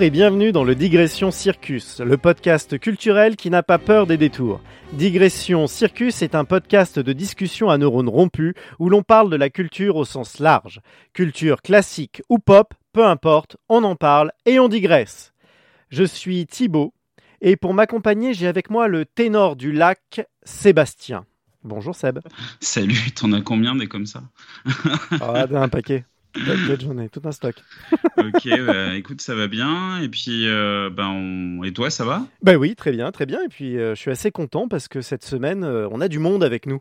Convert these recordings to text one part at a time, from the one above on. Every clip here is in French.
Bonjour et bienvenue dans le Digression Circus, le podcast culturel qui n'a pas peur des détours. Digression Circus est un podcast de discussion à neurones rompus où l'on parle de la culture au sens large. Culture classique ou pop, peu importe, on en parle et on digresse. Je suis Thibaut et pour m'accompagner, j'ai avec moi le ténor du lac, Sébastien. Bonjour Seb. Salut, t'en as combien des comme ça? Ah, un paquet. T'inquiète, j'en ai tout un stock. ok, bah, écoute, ça va bien. Et puis, euh, ben, et toi, ça va? Ben oui, très bien, très bien. Et puis, euh, je suis assez content parce que cette semaine, euh, on a du monde avec nous.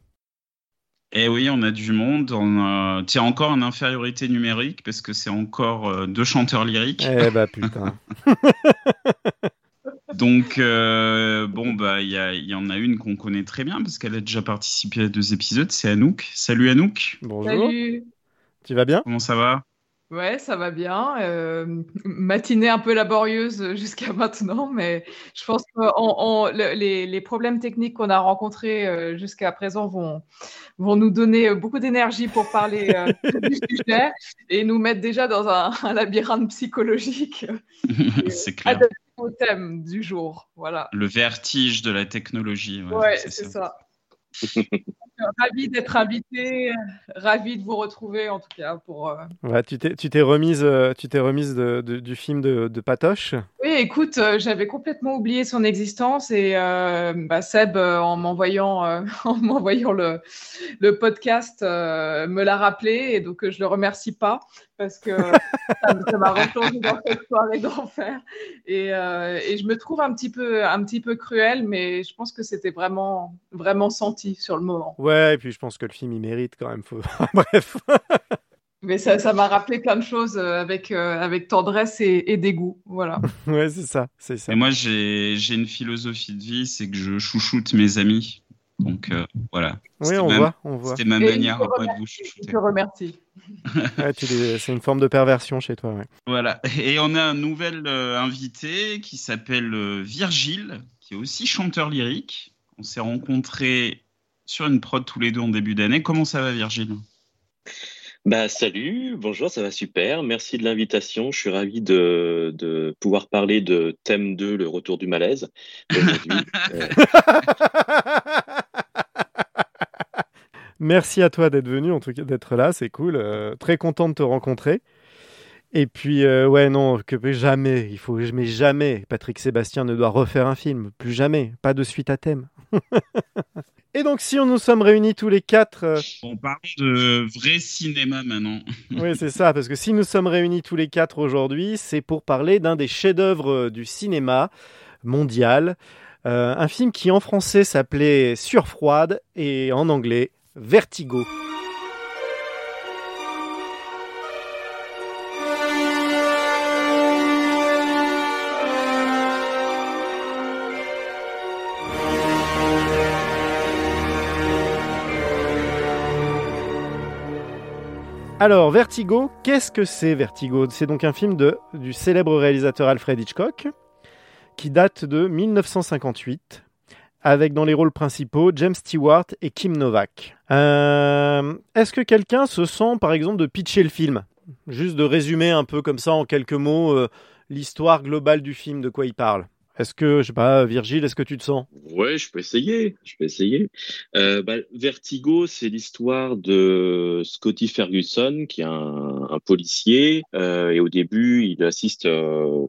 Eh oui, on a du monde. On a... Tiens, encore en infériorité numérique parce que c'est encore deux chanteurs lyriques. Eh bah putain. Donc, bon, bah, il y, y, en a une qu'on connaît très bien parce qu'elle a déjà participé à deux épisodes. C'est Anouk. Salut Anouk. Bonjour. Salut. Tu vas bien? Comment ça va? Ouais, ça va bien. Euh, matinée un peu laborieuse jusqu'à maintenant, mais je pense que les, les, problèmes techniques qu'on a rencontrés euh, jusqu'à présent vont, vont nous donner beaucoup d'énergie pour parler euh, du sujet et nous mettre déjà dans un, labyrinthe psychologique. c'est clair. Au thème du jour, voilà. Le vertige de la technologie. Ouais, c'est ça. ravi d'être invité, ravi de vous retrouver en tout cas pour. Euh, tu t'es remise, euh, tu t'es remise de, du film de, de, Patoche? Oui, écoute, euh, j'avais complètement oublié son existence et bah, Seb, en m'envoyant en m'envoyant le, le podcast, me l'a rappelé et donc je le remercie pas parce que ça m'a replongé dans cette soirée d'enfer et, et, je me trouve un petit peu un petit peu cruel, mais je pense que c'était vraiment vraiment senti sur le moment. Ouais, et puis je pense que le film, il mérite quand même. Bref. Mais ça m'a rappelé plein de choses euh, avec, euh, avec tendresse et, dégoût. Voilà. ouais, c'est ça, c'est ça. Et moi, j'ai une philosophie de vie, c'est que je chouchoute mes amis. Donc euh, voilà. Oui, on voit, on voit. C'était ma manière de vous chouchouter. Je te remercie. c'est une forme de perversion chez toi. Ouais. Voilà. Et on a un nouvel invité qui s'appelle Virgile, qui est aussi chanteur lyrique. On s'est rencontrés sur une prod tous les deux en début d'année. Comment ça va, Virgile? Bah, salut, bonjour, ça va super. Merci de l'invitation. Je suis ravi de, de, pouvoir parler de thème 2, le retour du malaise. Euh. Merci à toi d'être venu, en tout cas d'être là, c'est cool. Euh, très content de te rencontrer. Et puis, euh, ouais, non, que jamais, il faut, mais jamais, Patrick Sébastien ne doit refaire un film, plus jamais, pas de suite à thème. Et donc, si on nous sommes réunis tous les quatre. Euh, on parle de vrai cinéma maintenant. oui, c'est ça, parce que si nous sommes réunis tous les quatre aujourd'hui, c'est pour parler d'un des chefs-d'œuvre euh, du cinéma mondial. Euh, un film qui en français s'appelait Surfroide et en anglais Vertigo. Alors, Vertigo, qu'est-ce que c'est Vertigo? C'est donc un film du célèbre réalisateur Alfred Hitchcock, qui date de 1958, avec dans les rôles principaux James Stewart et Kim Novak. Euh, est-ce que quelqu'un se sent, par exemple, de pitcher le film? Juste de résumer un peu comme ça, en quelques mots, euh, l'histoire globale du film, de quoi il parle est-ce que, je sais pas, Virgile, est-ce que tu te sens? Ouais, je peux essayer. Je peux essayer. Euh, bah, Vertigo, c'est l'histoire de Scotty Ferguson, qui est un, policier. Euh, et au début, il assiste euh,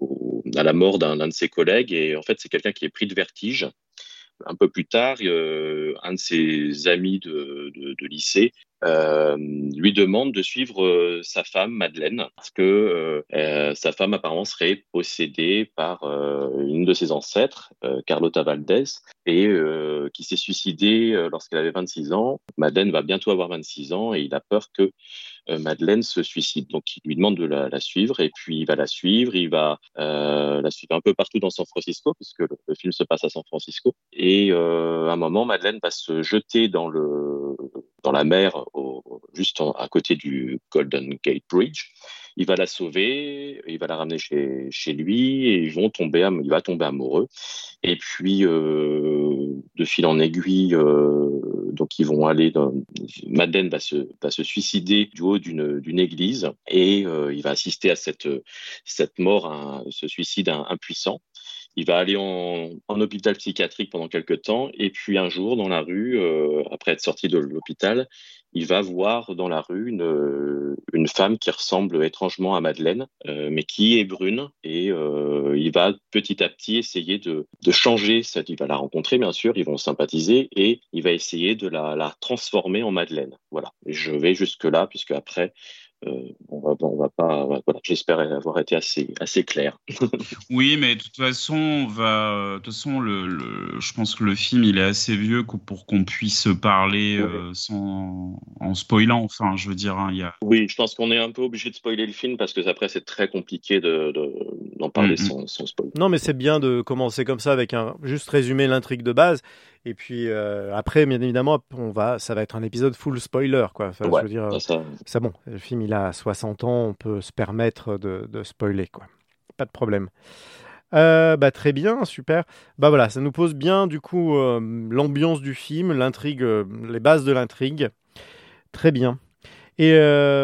à la mort d'un de ses collègues. Et en fait, c'est quelqu'un qui est pris de vertige un peu plus tard, un de ses amis de, lycée euh, lui demande de suivre euh, sa femme Madeleine parce que euh, euh, sa femme apparemment serait possédée par une de ses ancêtres, Carlota Valdez, et qui s'est suicidée lorsqu'elle avait 26 ans. Madeleine va bientôt avoir 26 ans et il a peur que Madeleine se suicide. Donc il lui demande de la, suivre et puis il va la suivre, il va la suivre un peu partout dans San Francisco puisque le, film se passe à San Francisco. Et à un moment, Madeleine va se jeter dans le dans la mer juste à côté du Golden Gate Bridge. Il va la sauver, il va la ramener chez, chez lui et ils vont tomber, il va tomber amoureux. Et puis, euh, de fil en aiguille. donc ils vont aller. Dans... Madeleine va se, va se suicider du haut d'une église et il va assister à cette, cette mort, ce suicide impuissant. Il va aller en, hôpital psychiatrique pendant quelques temps, et puis un jour, dans la rue, euh, après être sorti de l'hôpital, il va voir dans la rue une, euh, une femme qui ressemble étrangement à Madeleine, euh, mais qui est brune, et il va petit à petit essayer de, de changer cette. Il va la rencontrer, bien sûr, ils vont sympathiser, et il va essayer de la, la transformer en Madeleine. Voilà. Je vais jusque-là, puisque après, euh, on va, on va pas. Voilà, j'espère avoir été assez, assez clair. oui, mais de toute façon, on va. De toute façon, le, je pense que le film, il est assez vieux pour qu'on puisse parler euh, sans, en spoilant. Enfin, je veux dire, hein, il y a. Oui, je pense qu'on est un peu obligé de spoiler le film parce que après, c'est très compliqué de, d'en parler mm-hmm. sans, sans spoiler. Non, mais c'est bien de commencer comme ça avec un juste résumer l'intrigue de base. Et puis euh, après, bien évidemment, on va, ça va être un épisode full spoiler, quoi. je veux dire, ça, bon. Le film, il a 60 ans, on peut se permettre de, de spoiler, quoi. Pas de problème. Euh, bah, très bien, super. Bah voilà, ça nous pose bien du coup euh, l'ambiance du film, l'intrigue, les bases de l'intrigue. Très bien. Et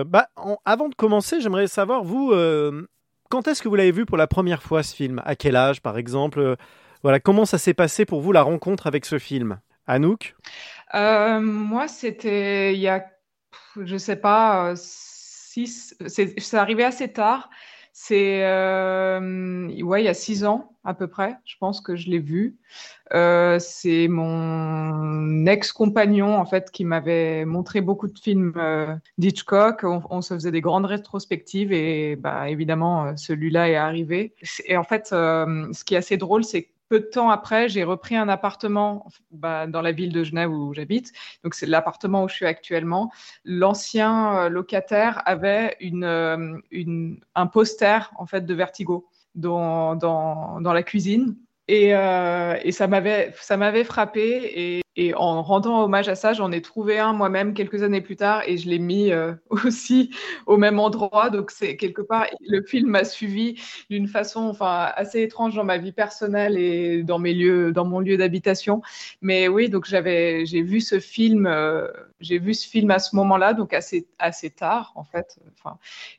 bah, avant de commencer, j'aimerais savoir vous, quand est-ce que vous l'avez vu pour la première fois ce film? À quel âge, par exemple? Voilà, comment ça s'est passé pour vous la rencontre avec ce film? Anouk? Euh, Moi, c'était il y a, je sais pas, euh, six. C'est arrivé assez tard. C'est euh, ouais, il y a six ans à peu près. Je pense que je l'ai vu. c'est mon ex-compagnon en fait qui m'avait montré beaucoup de films d'Hitchcock. On, on, se faisait des grandes rétrospectives et bah évidemment celui-là est arrivé. Et en fait, ce qui est assez drôle, c'est peu de temps après, j'ai repris un appartement bah, dans la ville de Genève où j'habite. Donc, c'est l'appartement où je suis actuellement. L'ancien euh, locataire avait euh, un poster en fait de Vertigo dans, la cuisine. Et, euh, et ça m'avait ça m'avait frappé et, et, en rendant hommage à ça, j'en ai trouvé un moi-même quelques années plus tard et je l'ai mis euh, aussi au même endroit. Donc c'est quelque part le film m'a suivi d'une façon enfin assez étrange dans ma vie personnelle et dans mes lieux dans mon lieu d'habitation. Mais oui, donc j'avais j'ai vu ce film euh, j'ai vu ce film à ce moment-là donc assez assez tard en fait.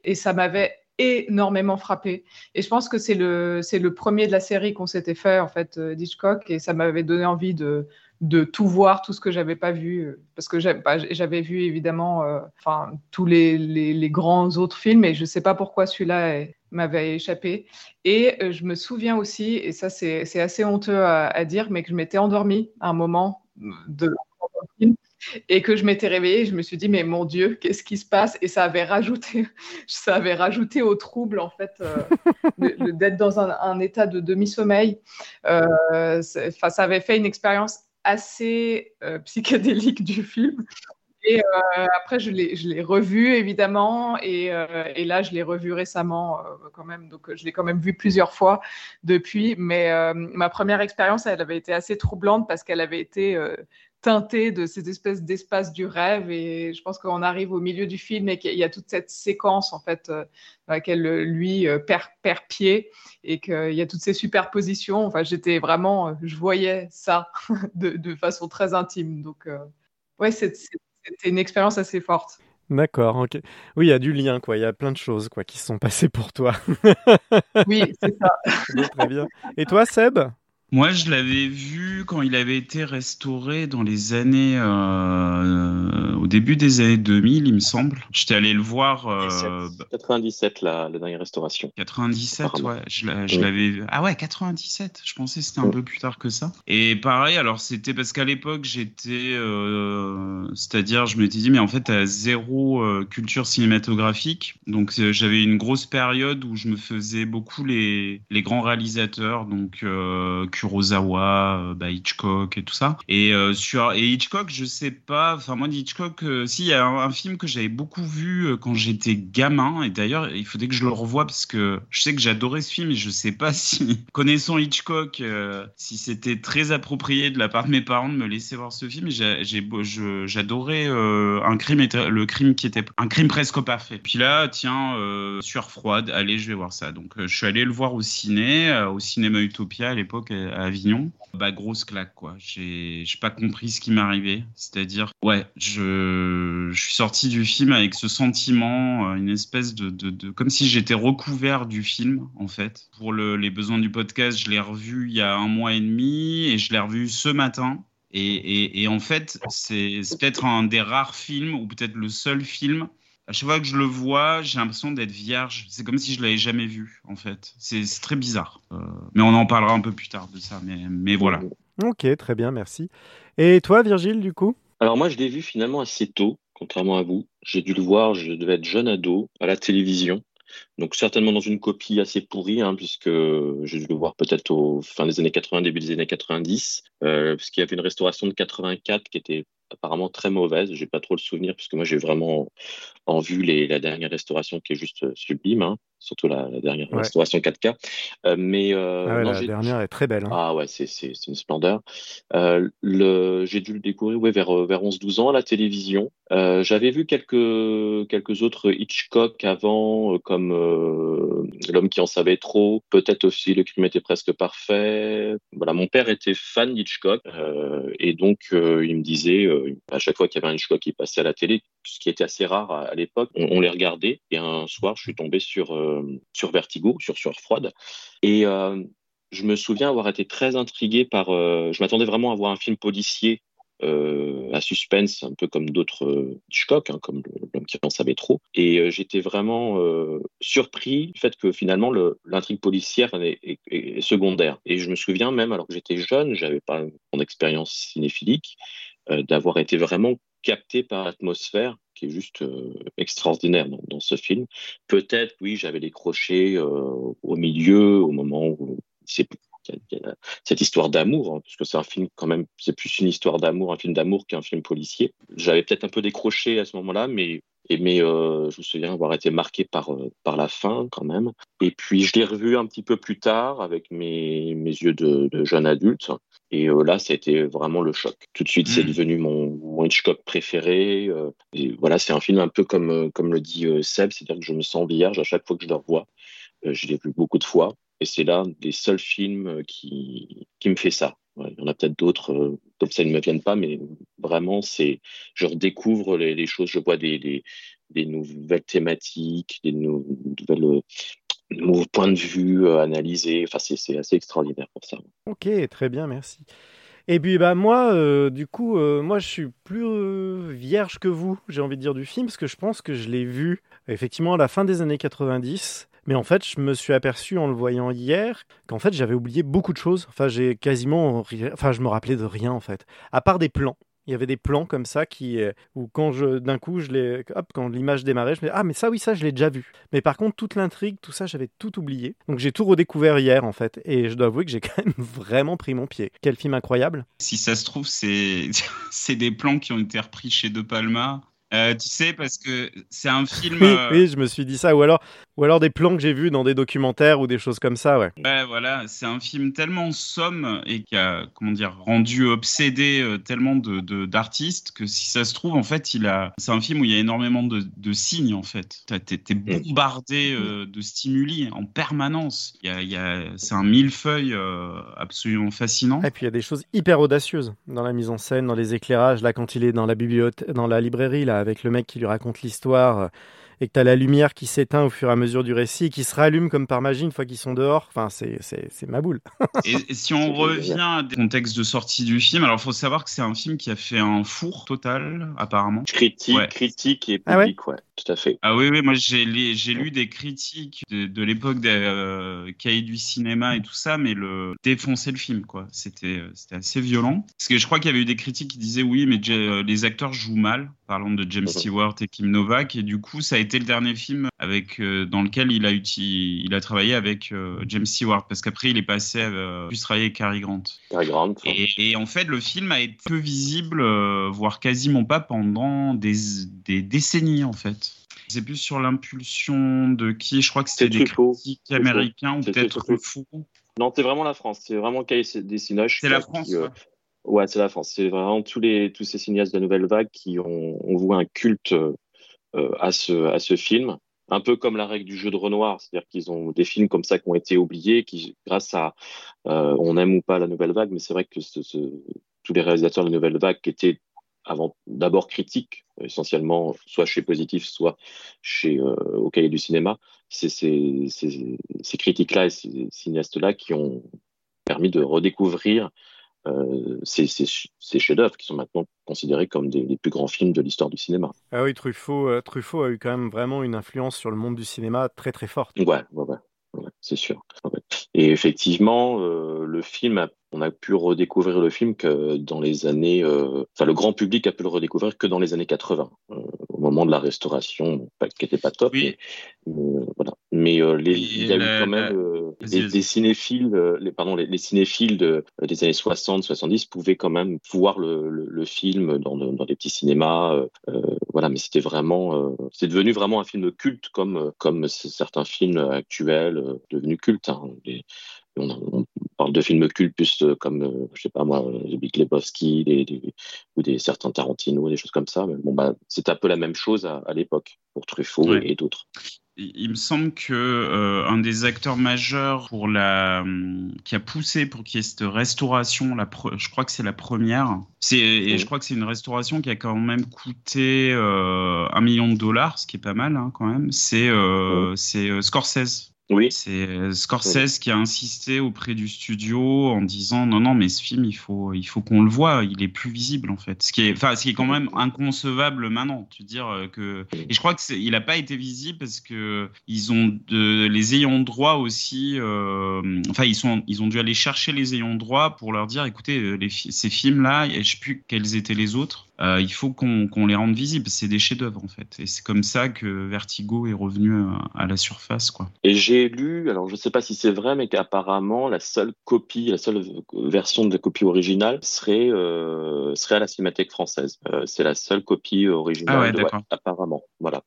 Et ça m'avait énormément frappé. Et je pense que c'est le, c'est le premier de la série qu'on s'était fait, en fait, euh, d'Hitchcock, et ça m'avait donné envie de, de tout voir, tout ce que j'avais pas vu, euh, parce que bah, j'avais vu évidemment euh, tous les, les, grands autres films, et je sais pas pourquoi celui-là m'avait échappé. Et je me souviens aussi, et ça c'est assez honteux à, à, dire, mais que je m'étais endormie à un moment de film et que je m'étais réveillée, je me suis dit mais mon Dieu, qu'est-ce qui se passe? Et ça avait rajouté, ça avait rajouté au trouble en fait euh, d'être dans un, état de demi-sommeil. Euh, ça avait fait une expérience assez euh, psychédélique du film. Et après, je l'ai revu évidemment, et, et, là, je l'ai revu récemment quand même. Donc, je l'ai quand même vu plusieurs fois depuis. Mais ma première expérience, elle avait été assez troublante parce qu'elle avait été teinté de ces espèces d'espace du rêve. Et je pense qu'on arrive au milieu du film et qu'il y a toute cette séquence, en fait, euh, dans laquelle euh, lui euh, perd, perd pied et qu'il y a toutes ces superpositions. Enfin, j'étais vraiment, je voyais ça de, de, façon très intime. Donc, ouais, c'était une expérience assez forte. D'accord, ok. Oui, il y a du lien, quoi. Il y a plein de choses, quoi, qui se sont passées pour toi. oui, c'est ça. très bien. Et toi, Seb? Moi, je l'avais vu quand il avait été restauré dans les années, euh, au début des années 2000, il me semble. J'étais allé le voir. Euh, 97, la, la, dernière restauration. 97, ouais. Je, l'avais vu. Ah ouais, 97. Je pensais que c'était un peu plus tard que ça. Et pareil, alors c'était parce qu'à l'époque, j'étais, euh, c'est-à-dire, je m'étais dit, mais en fait, à zéro euh, culture cinématographique. Donc, j'avais une grosse période où je me faisais beaucoup les, les grands réalisateurs, donc. Euh, Kurosawa, euh, bah, Hitchcock et tout ça. Et euh, sur et Hitchcock, je sais pas. Enfin moi Hitchcock, euh, si il y a un, film que j'avais beaucoup vu quand j'étais gamin. Et d'ailleurs, il faudrait que je le revoie parce que je sais que j'adorais ce film et je sais pas si connaissant Hitchcock, si c'était très approprié de la part de mes parents de me laisser voir ce film. J'adorais un crime le crime qui était un crime presque parfait. Puis là, tiens, sueur froide. Allez, je vais voir ça. Donc je suis allé le voir au ciné, au cinéma Utopia à l'époque à Avignon. bah grosse claque quoi. J'ai pas compris ce qui m'arrivait. C'est-à-dire ouais, je suis sorti du film avec ce sentiment, euh, une espèce de, de, de comme si j'étais recouvert du film en fait. Pour le, les besoins du podcast, je l'ai revu il y a un mois et demi et je l'ai revu ce matin. Et, et, et en fait, c'est peut-être un des rares films ou peut-être le seul film à chaque fois que je le vois, j'ai l'impression d'être vierge. C'est comme si je l'avais jamais vu, en fait. C'est très bizarre. Euh, mais on en parlera un peu plus tard de ça. Mais, mais voilà. Ok, très bien, merci. Et toi, Virgile, du coup? Alors moi, je l'ai vu finalement assez tôt, contrairement à vous. J'ai dû le voir, je devais être jeune ado, à la télévision. Donc certainement dans une copie assez pourrie, hein, puisque j'ai dû le voir peut-être au fin des années 80, début des années 90, euh, puisqu'il y avait une restauration de 84 qui était apparemment très mauvaise. J'ai pas trop le souvenir, puisque moi j'ai vraiment en vue les, la dernière restauration qui est juste euh, sublime, hein, surtout la, la dernière Ouais. restauration 4K. Euh, mais euh, Ah ouais, non, La dernière est très belle. hein. ah ouais, c'est une splendeur. Euh, le j'ai dû le découvrir ouais, vers vers 11-12 ans à la télévision. Euh, J'avais vu quelques quelques autres Hitchcock avant, comme L'homme qui en savait trop. Peut-être aussi Le crime était presque parfait. Voilà, mon père était fan d'Hitchcock et donc il me disait à chaque fois qu'il y avait un Hitchcock qui passait à la télé, ce qui était assez rare à, à l'époque, on, on les regardait. Et un soir, je suis tombé sur sur Vertigo, sur Sueur froide, et euh, je me souviens avoir été très intrigué par. euh, je m'attendais vraiment à voir un film policier euh, à suspense, un peu comme d'autres euh, Hitchcock, hein, comme l'homme qui en savait trop. Et euh, j'étais vraiment euh, surpris du fait que finalement le- l'intrigue policière est, est- secondaire. Et je me souviens même, alors que j'étais jeune, j'avais pas mon expérience cinéphilique, euh, d'avoir été vraiment capté par l'atmosphère qui est juste euh, extraordinaire dans, ce film. Peut-être, oui, j'avais décroché euh, au milieu, au moment où c'est cette histoire d'amour, hein, parce que c'est un film quand même, c'est plus une histoire d'amour, un film d'amour qu'un film policier. J'avais peut-être un peu décroché à ce moment-là, mais euh, je me souviens avoir été marqué par la fin quand même. Et puis je l'ai revu un petit peu plus tard avec mes yeux de jeune adulte. Et euh, là, ça a été vraiment le choc. Tout de suite, c'est Mm. devenu mon, mon Hitchcock préféré. euh, et voilà, c'est un film un peu comme euh, comme le dit euh, Seb, c'est-à-dire que je me sens vierge à chaque fois que je le revois. Je l'ai vu beaucoup de fois. Et c'est l'un des seuls films qui, qui me fait ça. Ouais, il y en a peut-être d'autres, comme ça, ils ne me viennent pas, mais vraiment, c'est, je redécouvre les, les choses, je vois des, des, des nouvelles thématiques, des nou- nouvelles, nouveaux points de vue euh, analysés. Enfin, c'est, assez extraordinaire pour ça. Ok, très bien, merci. Et puis bah moi, euh, du coup, euh, moi je suis plus vierge que vous, j'ai envie de dire du film, parce que je pense que je l'ai vu effectivement à la fin des années 90. Mais en fait, je me suis aperçu en le voyant hier qu'en fait j'avais oublié beaucoup de choses. Enfin, j'ai quasiment, enfin, je me rappelais de rien en fait, à part des plans. Il y avait des plans comme ça qui, euh, où quand je, d'un coup, je l'ai, hop, quand l'image démarrait, je me dis ah mais ça oui ça je l'ai déjà vu. Mais par contre toute l'intrigue, tout ça j'avais tout oublié. Donc j'ai tout redécouvert hier en fait, et je dois avouer que j'ai quand même vraiment pris mon pied. Quel film incroyable. Si ça se trouve, c'est c'est des plans qui ont été repris chez De Palma. Euh, tu sais, parce que c'est un film. Oui, euh, oui, je me suis dit ça. Ou alors, ou alors des plans que j'ai vus dans des documentaires ou des choses comme ça, ouais. Ouais, voilà, c'est un film tellement somme et qui a, comment dire, rendu obsédé euh, tellement de de- d'artistes que si ça se trouve, en fait, il a. C'est un film où il y a énormément de, de signes, en fait. T'es t'es bombardé euh, de stimuli en permanence. Il y a, il y a, c'est un millefeuille euh, absolument fascinant. Et puis il y a des choses hyper audacieuses dans la mise en scène, dans les éclairages. Là, quand il est dans la bibliothèque, dans la librairie, là, avec le mec qui lui raconte l'histoire, euh, et que t'as la lumière qui s'éteint au fur et à mesure du récit, et qui se rallume comme par magie une fois qu'ils sont dehors. Enfin, c'est c'est c'est ma boule. Et, et si on revient à des contextes de sortie du film, alors il faut savoir que c'est un film qui a fait un four total, apparemment. Critique, Ouais. critique et Ah ouais public, ouais. tout à fait. Ah oui, oui, moi j'ai lu des critiques de, de l'époque des euh, cahiers du cinéma et tout ça, mais le défoncer le film, quoi. C'était euh, c'était assez violent. Parce que je crois qu'il y avait eu des critiques qui disaient oui, mais euh, les acteurs jouent mal, parlant de James Mhm. Stewart et Kim Novak, et du coup, ça a été le dernier film avec euh, dans lequel il a uti- il a travaillé avec euh, James Stewart, parce qu'après il est passé, euh, plus travailler avec Cary Grant. Cary Grant, Et, et en fait, le film a été peu visible, euh, voire quasiment pas pendant des, des décennies, en fait. C'est plus sur l'impulsion de qui Je crois que c'était des critiques américains ou peut-être fou. Non, c'est vraiment la France. C'est vraiment Cahiers des Cinoches. C'est la France. ouais. Ouais, c'est la France. C'est vraiment tous les tous ces cinéastes de la nouvelle vague qui ont, ont voué un culte euh, à ce à ce film. un peu comme la règle du jeu de Renoir, c'est-à-dire qu'ils ont des films comme ça qui ont été oubliés, qui grâce à on aime ou pas la nouvelle vague, mais c'est vrai que tous les réalisateurs de la nouvelle vague qui étaient d'abord critiques essentiellement soit chez Positif, soit chez au cahier du cinéma, c'est ces, ces, ces critiques-là et ces cinéastes-là qui ont permis de redécouvrir euh, ces, chefs-d'œuvre qui sont maintenant considérés comme des, plus grands films de l'histoire du cinéma. Ah oui, Truffaut, euh, Truffaut a eu quand même vraiment une influence sur le monde du cinéma très très forte. Ouais, ouais, ouais, c'est sûr. Et effectivement, euh, le film, on a pu redécouvrir le film que dans les années, enfin le grand public a pu le redécouvrir que dans les années 80, au moment de la restauration, qui n'était pas top. Oui. Mais, voilà. Mais les, il y a eu quand même des, cinéphiles, euh, les, pardon, les, cinéphiles de, euh, des années 60, 70 pouvaient quand même voir le, le, film dans, dans, des petits cinémas. Euh, voilà, mais c'était vraiment, c'est devenu vraiment un film culte comme, comme certains films actuels devenus cultes. Hein. on, parle de films cultes plus comme, je sais pas moi, les Big Lebowski des, ou des certains Tarantino, des choses comme ça. Mais bon, bah, c'est un peu la même chose à, l'époque pour Truffaut et d'autres il me semble que euh, un des acteurs majeurs pour la qui a poussé pour qu'il y ait cette restauration, la je crois que c'est la première. C'est et je crois que c'est une restauration qui a quand même coûté euh, un million de dollars, ce qui est pas mal hein, quand même. C'est euh, c'est Scorsese oui. C'est euh, Scorsese qui a insisté auprès du studio en disant non non mais ce film il faut il faut qu'on le voit il est plus visible en fait. Ce qui est enfin ce qui est quand même inconcevable maintenant tu dire euh, que et je crois que il a pas été visible parce que ils ont de, les ayants droit aussi euh, enfin ils sont ils ont dû aller chercher les ayants droit pour leur dire écoutez les, ces films là je sais plus quels étaient les autres euh, il faut qu'on les rende visibles. C'est des chefs-d'œuvre en fait, et c'est comme ça que Vertigo est revenu à, la surface, quoi. Et j'ai lu, alors je ne sais pas si c'est vrai, mais qu'apparemment la seule copie, la seule version de la copie originale serait euh, serait à la Cinémathèque française. Euh, c'est la seule copie originale, ah apparemment. Voilà.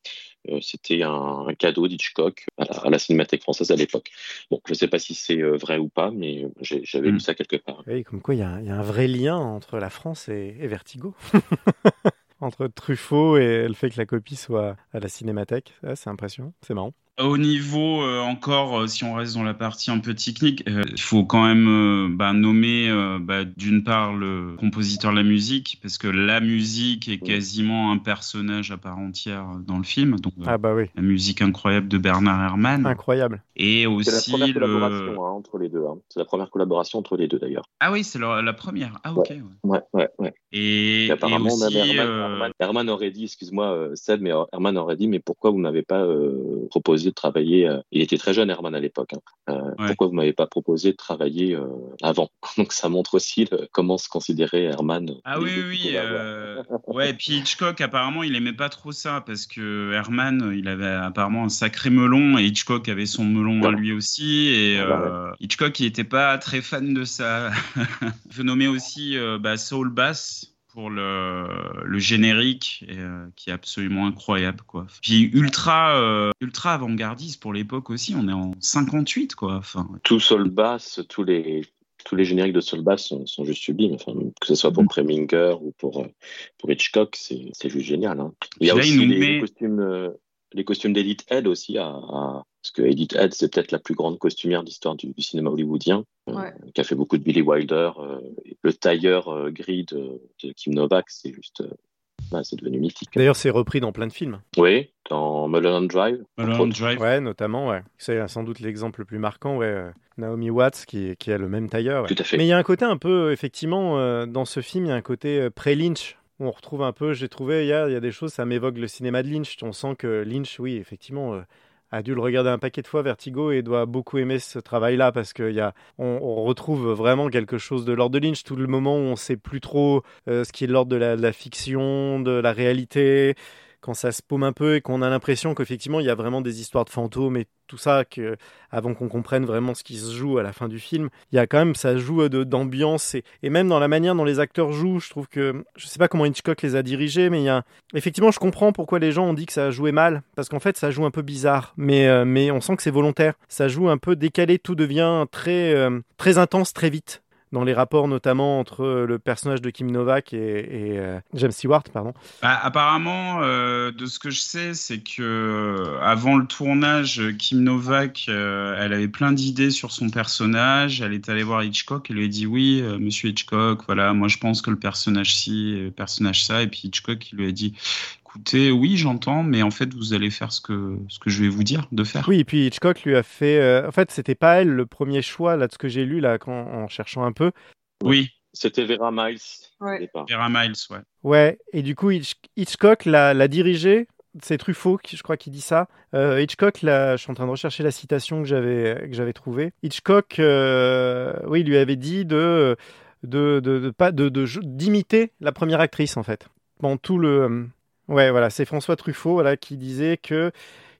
Euh, c'était un, cadeau d'Hitchcock à, la Cinémathèque française à l'époque. Bon, je ne sais pas si c'est euh, vrai ou pas, mais j'avais lu hmm. ça quelque part. Oui, comme quoi il y, a un vrai lien entre la France et, et Vertigo. entre Truffaut et le fait que la copie soit à la Cinémathèque. c'est impressionnant, c'est marrant. Au niveau euh, encore, euh, si on reste dans la partie un peu technique, euh, il faut quand même bah, nommer bah, d'une part le compositeur de la musique, parce que la musique est quasiment un personnage à part entière dans le film. Donc, ah bah oui. La musique incroyable de Bernard Herrmann. Incroyable. Et aussi c'est la première collaboration hein, entre les deux. Hein. C'est la première collaboration entre les deux d'ailleurs. Ah oui, c'est la, première. Ah ok. Ouais, ouais, ouais. Et, apparemment, aussi, Herman, aurait dit, excuse-moi Seb, mais Herman aurait dit, mais pourquoi vous n'avez pas proposé de travailler. Euh, il était très jeune, Herman, à l'époque. Hein. Euh, pourquoi vous m'avez pas proposé de travailler euh, avant? Donc ça montre aussi comment se considérait Herman. Ah oui, oui. ouais, puis Hitchcock, apparemment, il aimait pas trop ça parce que Herman, il avait apparemment un sacré melon et Hitchcock avait son melon à lui aussi. Et Hitchcock, il était pas très fan de ça. Je nommer aussi bah, Saul Bass pour le, le générique euh, qui est absolument incroyable quoi. Puis ultra euh, ultra avant-gardiste pour l'époque aussi, on est en 58 quoi. Enfin, tout Soul Bass, tous les tous les génériques de Soul Bass sont, sont juste sublimes. Enfin, que ce soit pour mm. Preminger ou pour pour Hitchcock, c'est juste génial. Hein. Il y a aussi les, costumes euh, les costumes d'Edith Head aussi à, parce que Edith Head, c'est peut-être la plus grande costumière d'histoire du, cinéma hollywoodien, euh, qui a fait beaucoup de Billy Wilder. Euh, le tailleur euh, gris de, Kim Novak, c'est juste. Bah, c'est devenu mythique. D'ailleurs, c'est repris dans plein de films. Oui, dans Mulholland Drive. Mulholland Drive. Ouais, notamment, ouais. C'est sans doute l'exemple le plus marquant, ouais. Naomi Watts, qui, qui a le même tailleur. Tout à fait. Mais il y a un côté un peu, effectivement, dans ce film, il y a un côté pré-Lynch on retrouve un peu, j'ai trouvé, il y, a, il y a des choses, ça m'évoque le cinéma de Lynch. On sent que Lynch, oui, effectivement, a dû le regarder un paquet de fois, Vertigo, et doit beaucoup aimer ce travail-là parce qu'on on, retrouve vraiment quelque chose de l'ordre de Lynch. Tout le moment où on sait plus trop euh, ce qui est l'ordre de la, fiction, de la réalité quand ça se paume un peu et qu'on a l'impression qu'effectivement il y a vraiment des histoires de fantômes et tout ça, que, avant qu'on comprenne vraiment ce qui se joue à la fin du film, il y a quand même, ça joue d'ambiance et, et, même dans la manière dont les acteurs jouent, je trouve que, je sais pas comment Hitchcock les a dirigés, mais il y a, effectivement, je comprends pourquoi les gens ont dit que ça a joué mal, parce qu'en fait, ça joue un peu bizarre, mais, euh, mais on sent que c'est volontaire. Ça joue un peu décalé, tout devient très, euh, très intense très vite. Dans les rapports notamment entre le personnage de Kim Novak et, James Stewart, pardon. Bah, apparemment, de ce que je sais, c'est que avant le tournage, Kim Novak, elle avait plein d'idées sur son personnage. Elle est allée voir Hitchcock et lui a dit oui, Monsieur Hitchcock, voilà, moi je pense que le personnage ci, le personnage ça, et puis Hitchcock il lui a dit écoutez, oui, j'entends, mais en fait, vous allez faire ce que, ce que je vais vous dire de faire. Oui, et puis Hitchcock lui a fait. Euh, en fait, c'était pas elle le premier choix, là, de ce que j'ai lu, là, en cherchant un peu. Oui. C'était Vera Miles. Vera Miles, ouais. Ouais, et du coup, Hitchcock l'a dirigé. C'est Truffaut, qui, je crois, qui dit ça. Euh, Hitchcock, là, je suis en train de rechercher la citation que j'avais que j'avais trouvée. Hitchcock, euh, oui, il lui avait dit de de de, pas de d'imiter la première actrice en fait. Bon, tout le Ouais, voilà, c'est François Truffaut qui disait que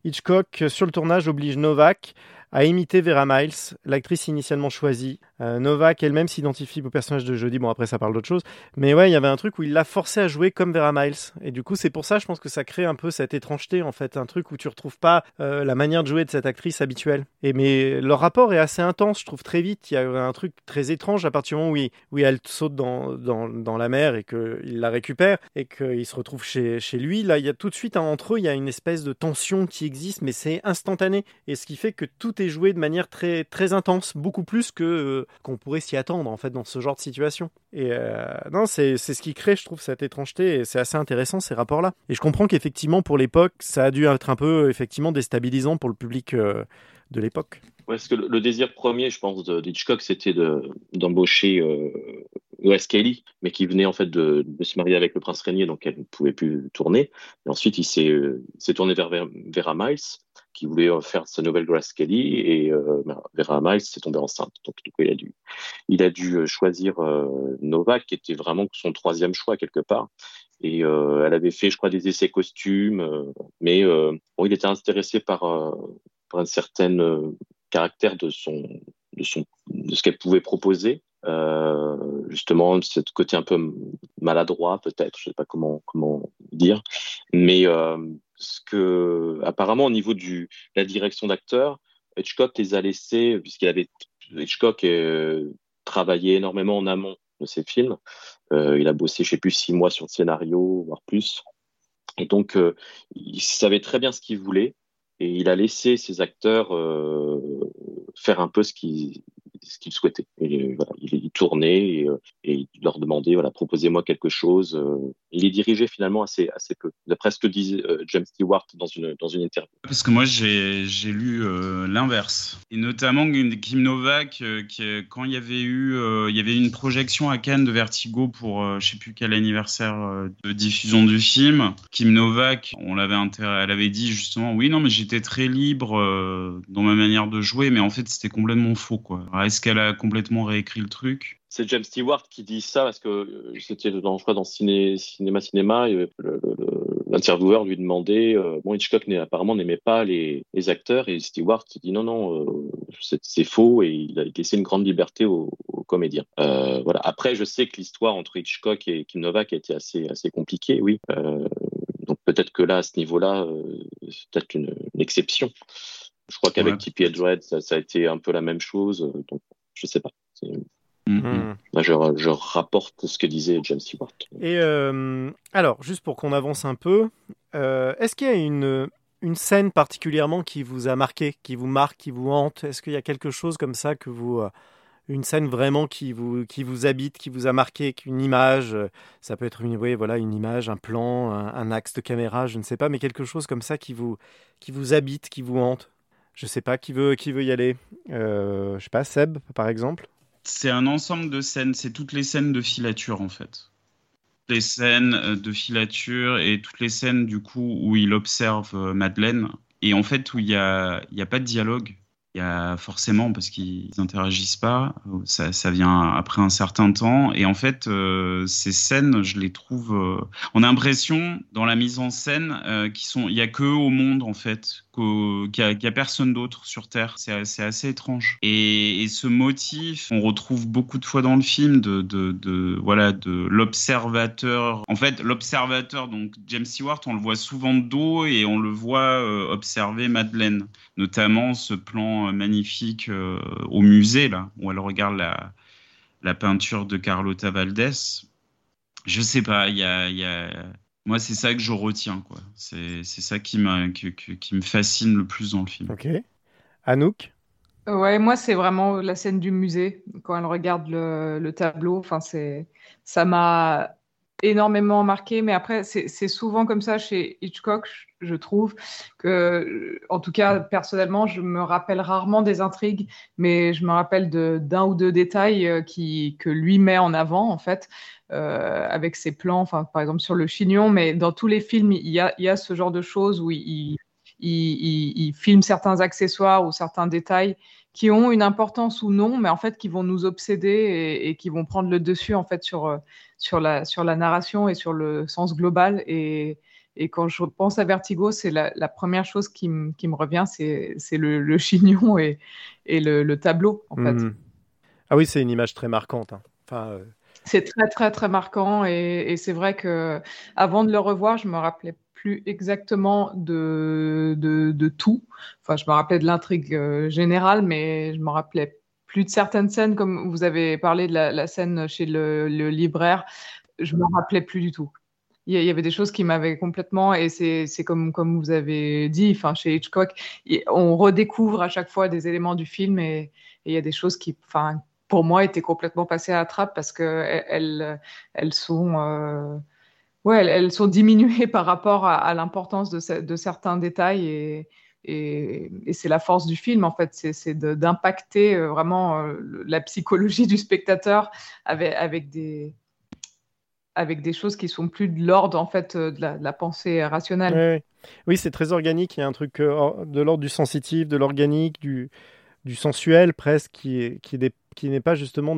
Hitchcock, sur le tournage, oblige Novak à imiter Vera Miles, l'actrice initialement choisie, euh, Novak elle-même s'identifie au personnage de Jodie. Bon, après, ça parle d'autre chose. Mais ouais, il y avait un truc où il l'a forcé à jouer comme Vera Miles. Et du coup, c'est pour ça, je pense que ça crée un peu cette étrangeté, en fait. Un truc où tu retrouves pas euh, la manière de jouer de cette actrice habituelle. Et mais leur rapport est assez intense, je trouve, très vite. Il y a un truc très étrange à partir du moment où, où elle saute dans, dans, la mer et qu'il la récupère et qu'il se retrouve chez, chez lui. Là, il y a tout de suite, entre eux, il y a une espèce de tension qui existe, mais c'est instantané. Et ce qui fait que tout est joué de manière très, très intense, beaucoup plus que euh, qu'on pourrait s'y attendre en fait dans ce genre de situation. Et euh, non, c'est ce qui crée, je trouve, cette étrangeté et c'est assez intéressant ces rapports-là. Et je comprends qu'effectivement pour l'époque, ça a dû être un peu effectivement déstabilisant pour le public euh, de l'époque. Parce que le, désir premier, je pense, d'Hitchcock, c'était d'embaucher euh, Wes Kelly, mais qui venait en fait de, se marier avec le prince régnier, donc elle ne pouvait plus tourner. Et ensuite, il s'est tourné vers Vera Miles, qui voulait euh, faire sa nouvelle Grace Kelly, et euh, bah, Vera Miles s'est tombée enceinte. Donc, du coup, il a dû, il a dû choisir Novak, qui était vraiment son troisième choix quelque part. Et elle avait fait, je crois, des essais costumes, mais bon, il était intéressé par, par une certaine caractère de son de son de ce qu'elle pouvait proposer euh, justement ce côté un peu maladroit peut-être je sais pas comment comment dire mais euh, ce que apparemment au niveau du la direction d'acteur Hitchcock les a laissés puisqu'il avait Hitchcock euh, travaillé énormément en amont de ses films. Il a bossé je sais plus six mois sur le scénario voire plus. Et donc il savait très bien ce qu'il voulait. Et il a laissé ses acteurs euh, faire un peu ce qu'ils ce qu'ils souhaitaient. Et, voilà, il, tournait et, euh, et, il leur demandait, voilà, proposez-moi quelque chose. Euh. il est dirigé finalement assez, assez peu, d'après ce que euh, James Stewart dans une, dans une interview. Parce que moi, j'ai, lu l'inverse. Et notamment Kim Novak, qui, quand il y avait eu il y avait une projection à Cannes de Vertigo pour je sais plus quel anniversaire de diffusion du film, Kim Novak, on l'avait elle avait dit justement, oui, non, mais j'étais très libre dans ma manière de jouer, mais en fait, c'était complètement faux, quoi est-ce qu'elle a complètement réécrit le truc? C'est James Stewart qui dit ça parce que euh, c'était dans, je dans Ciné, Cinéma Cinéma, l'intervieweur lui demandait, euh, bon Hitchcock apparemment n'aimait pas les, acteurs et Stewart dit non non euh, c'est faux et il a laissé une grande liberté aux, comédiens. voilà. Après je sais que l'histoire entre Hitchcock et Kim Novak a été assez assez compliquée, oui. donc peut-être que là à ce niveau-là c'est peut-être une, exception. Je crois qu'avec Tippy Edgered, ça, ça, a été un peu la même chose. Euh, donc, je sais pas. Mm-hmm. je, rapporte ce que disait James Stewart. Et euh, alors, juste pour qu'on avance un peu, euh, est-ce qu'il y a une, une scène particulièrement qui vous a marqué, qui vous marque, qui vous hante? Est-ce qu'il y a quelque chose comme ça que vous une scène vraiment qui vous, qui vous habite, qui vous a marqué, une image, ça peut être une, oui, voilà, une image, un plan, un, un, axe de caméra, je ne sais pas, mais quelque chose comme ça qui vous, qui vous habite, qui vous hante? Je sais pas qui veut, qui veut y aller. Euh, je sais pas, Seb, par exemple. C'est un ensemble de scènes. C'est toutes les scènes de filature, en fait. Les scènes euh, de filature et toutes les scènes, du coup, où il observe euh, Madeleine. Et en fait, où il n'y a, y a pas de dialogue. Il y a forcément, parce qu'ils n'interagissent pas, ça, ça, vient après un certain temps. Et en fait, euh, ces scènes, je les trouve. On a l'impression, dans la mise en scène, euh, qu'il n'y a que au monde, en fait, qu'il n'y a, personne d'autre sur Terre. C'est assez étrange. Et, ce motif, on retrouve beaucoup de fois dans le film de, voilà, de l'observateur. En fait, l'observateur, donc James Stewart, on le voit souvent de dos et on le voit observer Madeleine, notamment ce plan euh, magnifique euh, au musée, là, où elle regarde la, la peinture de Carlota Valdés. Je sais pas, il y a, moi c'est ça que je retiens quoi. C'est ça qui, qui me fascine le plus dans le film. Ok. Anouk? Ouais, moi c'est vraiment la scène du musée quand elle regarde le, le tableau. Enfin c'est ça m'a énormément marqué, mais après, c'est souvent comme ça chez Hitchcock, je trouve, que, en tout cas, personnellement, je me rappelle rarement des intrigues, mais je me rappelle d'un ou deux détails euh, qui, que lui met en avant, en fait, euh, avec ses plans, enfin, par exemple sur le chignon, mais dans tous les films, il y a, il y a ce genre de choses où il, il, il filme certains accessoires ou certains détails qui ont une importance ou non, mais en fait qui vont nous obséder et, qui vont prendre le dessus en fait sur, euh, sur, la, sur la narration et sur le sens global. Et, et quand je pense à Vertigo, c'est la, première chose qui, qui me revient, c'est le, le, chignon et, et le, le, tableau en fait. Mhm. Ah oui, c'est une image très marquante. Hein. Enfin, euh, C'est très très très marquant et, et c'est vrai que avant de le revoir, je me rappelais plus exactement de, de, tout. Enfin, je me rappelais de l'intrigue euh, générale, mais je me rappelais plus de certaines scènes, comme vous avez parlé de la, scène chez le, libraire. Je me rappelais plus du tout. Il y avait des choses qui m'avaient complètement, et c'est comme, comme vous avez dit, enfin, chez Hitchcock, on redécouvre à chaque fois des éléments du film et, il y a des choses qui, enfin, pour moi, étaient complètement passées à la trappe parce qu'elles elles, elles sont. Euh, ouais, elles, sont diminuées par rapport à, l'importance de, certains détails et, c'est la force du film en fait, c'est d'impacter euh, vraiment euh, la psychologie du spectateur avec, des choses qui sont plus de l'ordre en fait euh, de la, pensée rationnelle. Oui, c'est très organique. Il y a un truc de l'ordre du sensitif, de l'organique, du, sensuel presque, qui est, qui n'est pas justement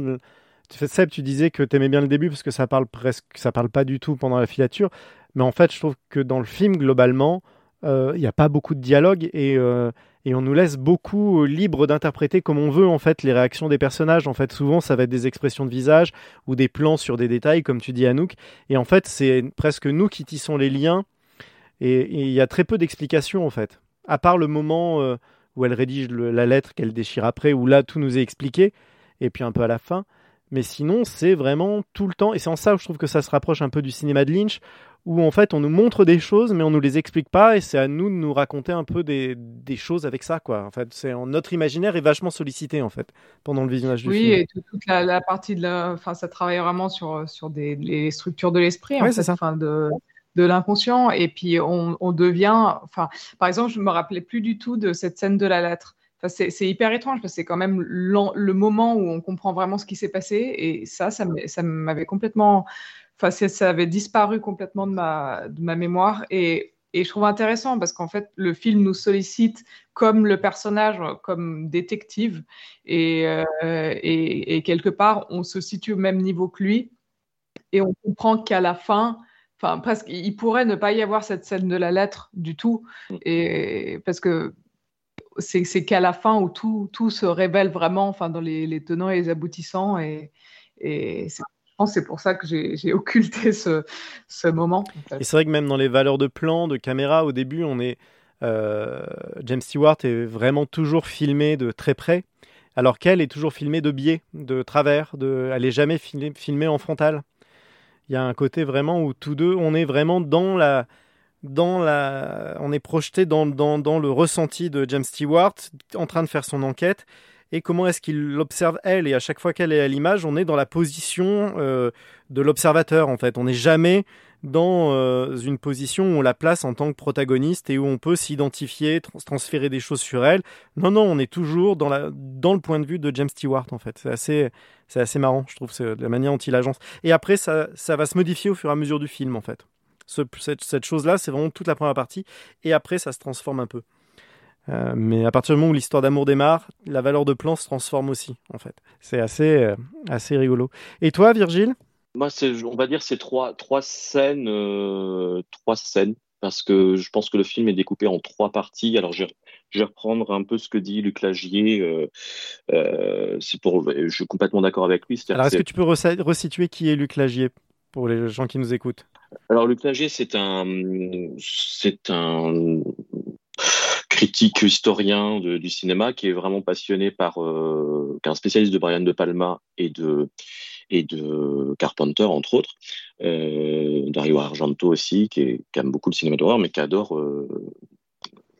Seb, tu disais que tu aimais bien le début parce que ça parle presque, ça parle pas du tout pendant la filature. Mais en fait, je trouve que dans le film, globalement, euh, il n'y a pas beaucoup de dialogue et, euh, et, on nous laisse beaucoup libre d'interpréter comme on veut en fait les réactions des personnages. En fait, souvent, ça va être des expressions de visage ou des plans sur des détails, comme tu dis, Anouk. Et en fait, c'est presque nous qui tissons les liens. Et il y a très peu d'explications en fait, à part le moment euh, où elle rédige la lettre qu'elle déchire après, où là tout nous est expliqué, et puis un peu à la fin. Mais sinon, c'est vraiment tout le temps, et c'est en ça que je trouve que ça se rapproche un peu du cinéma de Lynch, où en fait on nous montre des choses, mais on nous les explique pas, et c'est à nous de nous raconter un peu des, des choses avec ça, quoi. En fait, c'est notre imaginaire est vachement sollicité en fait pendant le visionnage du film. Oui, et toute la, partie de la, enfin, ça travaille vraiment sur sur des les structures de l'esprit, en fait, enfin de de l'inconscient, et puis on, on devient, enfin, par exemple, je me rappelais plus du tout de cette scène de la lettre c'est hyper étrange parce que c'est quand même le moment où on comprend vraiment ce qui s'est passé. Et ça, ça m'avait complètement. Enfin, ça avait disparu complètement de ma, de ma mémoire. Et, et je trouve intéressant parce qu'en fait, le film nous sollicite comme le personnage, comme détective. Et, euh, et, et, quelque part, on se situe au même niveau que lui. Et on comprend qu'à la fin, enfin, presque, il pourrait ne pas y avoir cette scène de la lettre du tout. Et parce que c'est qu'à la fin où tout, tout, se révèle vraiment, enfin, dans les, tenants et les aboutissants. Et, je pense que c'est pour ça que j'ai occulté ce, moment. Et c'est vrai que même dans les valeurs de plan, de caméra, au début, on est. Euh, James Stewart est vraiment toujours filmé de très près, alors qu'elle est toujours filmée de biais, de travers, elle n'est jamais filmée, filmée en frontal. Il y a un côté vraiment où tous deux, on est vraiment dans la, dans la, on est projeté dans, dans, dans, le ressenti de James Stewart en train de faire son enquête. Et comment est-ce qu'il l'observe elle? Et à chaque fois qu'elle est à l'image on est dans la position euh, de l'observateur en fait. On n'est jamais dans euh, une position où on la place en tant que protagoniste et où on peut s'identifier transférer des choses sur elle. Non non on est toujours dans, la, dans le point de vue de James Stewart en fait. C'est assez c'est assez marrant je trouve c'est la manière dont il agence. Et après ça, ça va se modifier au fur et à mesure du film en fait cette, chose-là, c'est vraiment toute la première partie. Et après, ça se transforme un peu. Euh, mais à partir du moment où l'histoire d'amour démarre, la valeur de plan se transforme aussi, en fait. C'est assez, euh, assez rigolo. Et toi, Virgile? Moi, on va dire c'est trois, trois scènes, euh, trois scènes, parce que je pense que le film est découpé en trois parties. Alors, je, je vais reprendre un peu ce que dit Luc Lagier. c'est pour, je suis complètement d'accord avec lui. Alors, est-ce que tu peux resituer qui est Luc Lagier? Pour les gens qui nous écoutent alors, Luc Lagier, c'est un, c'est un critique historien du cinéma qui est vraiment passionné par, euh, un spécialiste de Brian De Palma et de et de Carpenter entre autres, euh, Dario Argento aussi qui, aime beaucoup le cinéma d'horreur mais qui adore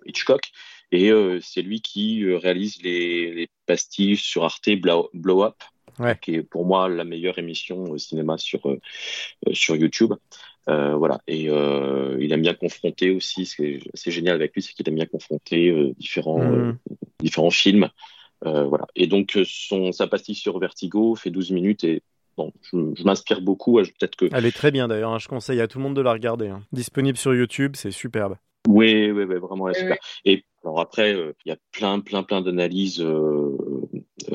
Hitchcock. Et c'est lui qui réalise les, les pastiches sur Arte Blow Up, qui est pour moi la meilleure émission au cinéma sur, sur YouTube. Euh, voilà. Et euh, il aime bien confronter aussi. Ce qui est génial avec lui, c'est qu'il aime bien confronter euh, différents, mm. différents films. voilà. Et donc, son, sa pastille sur Vertigo fait 12 minutes et bon, je, m'inspire beaucoup. Peut-être que... Elle est très bien d'ailleurs. Hein. Je conseille à tout le monde de la regarder. Hein. Disponible sur YouTube, c'est superbe. Oui, oui, oui, vraiment, super. Et alors après, il y a plein, plein, plein d'analyses.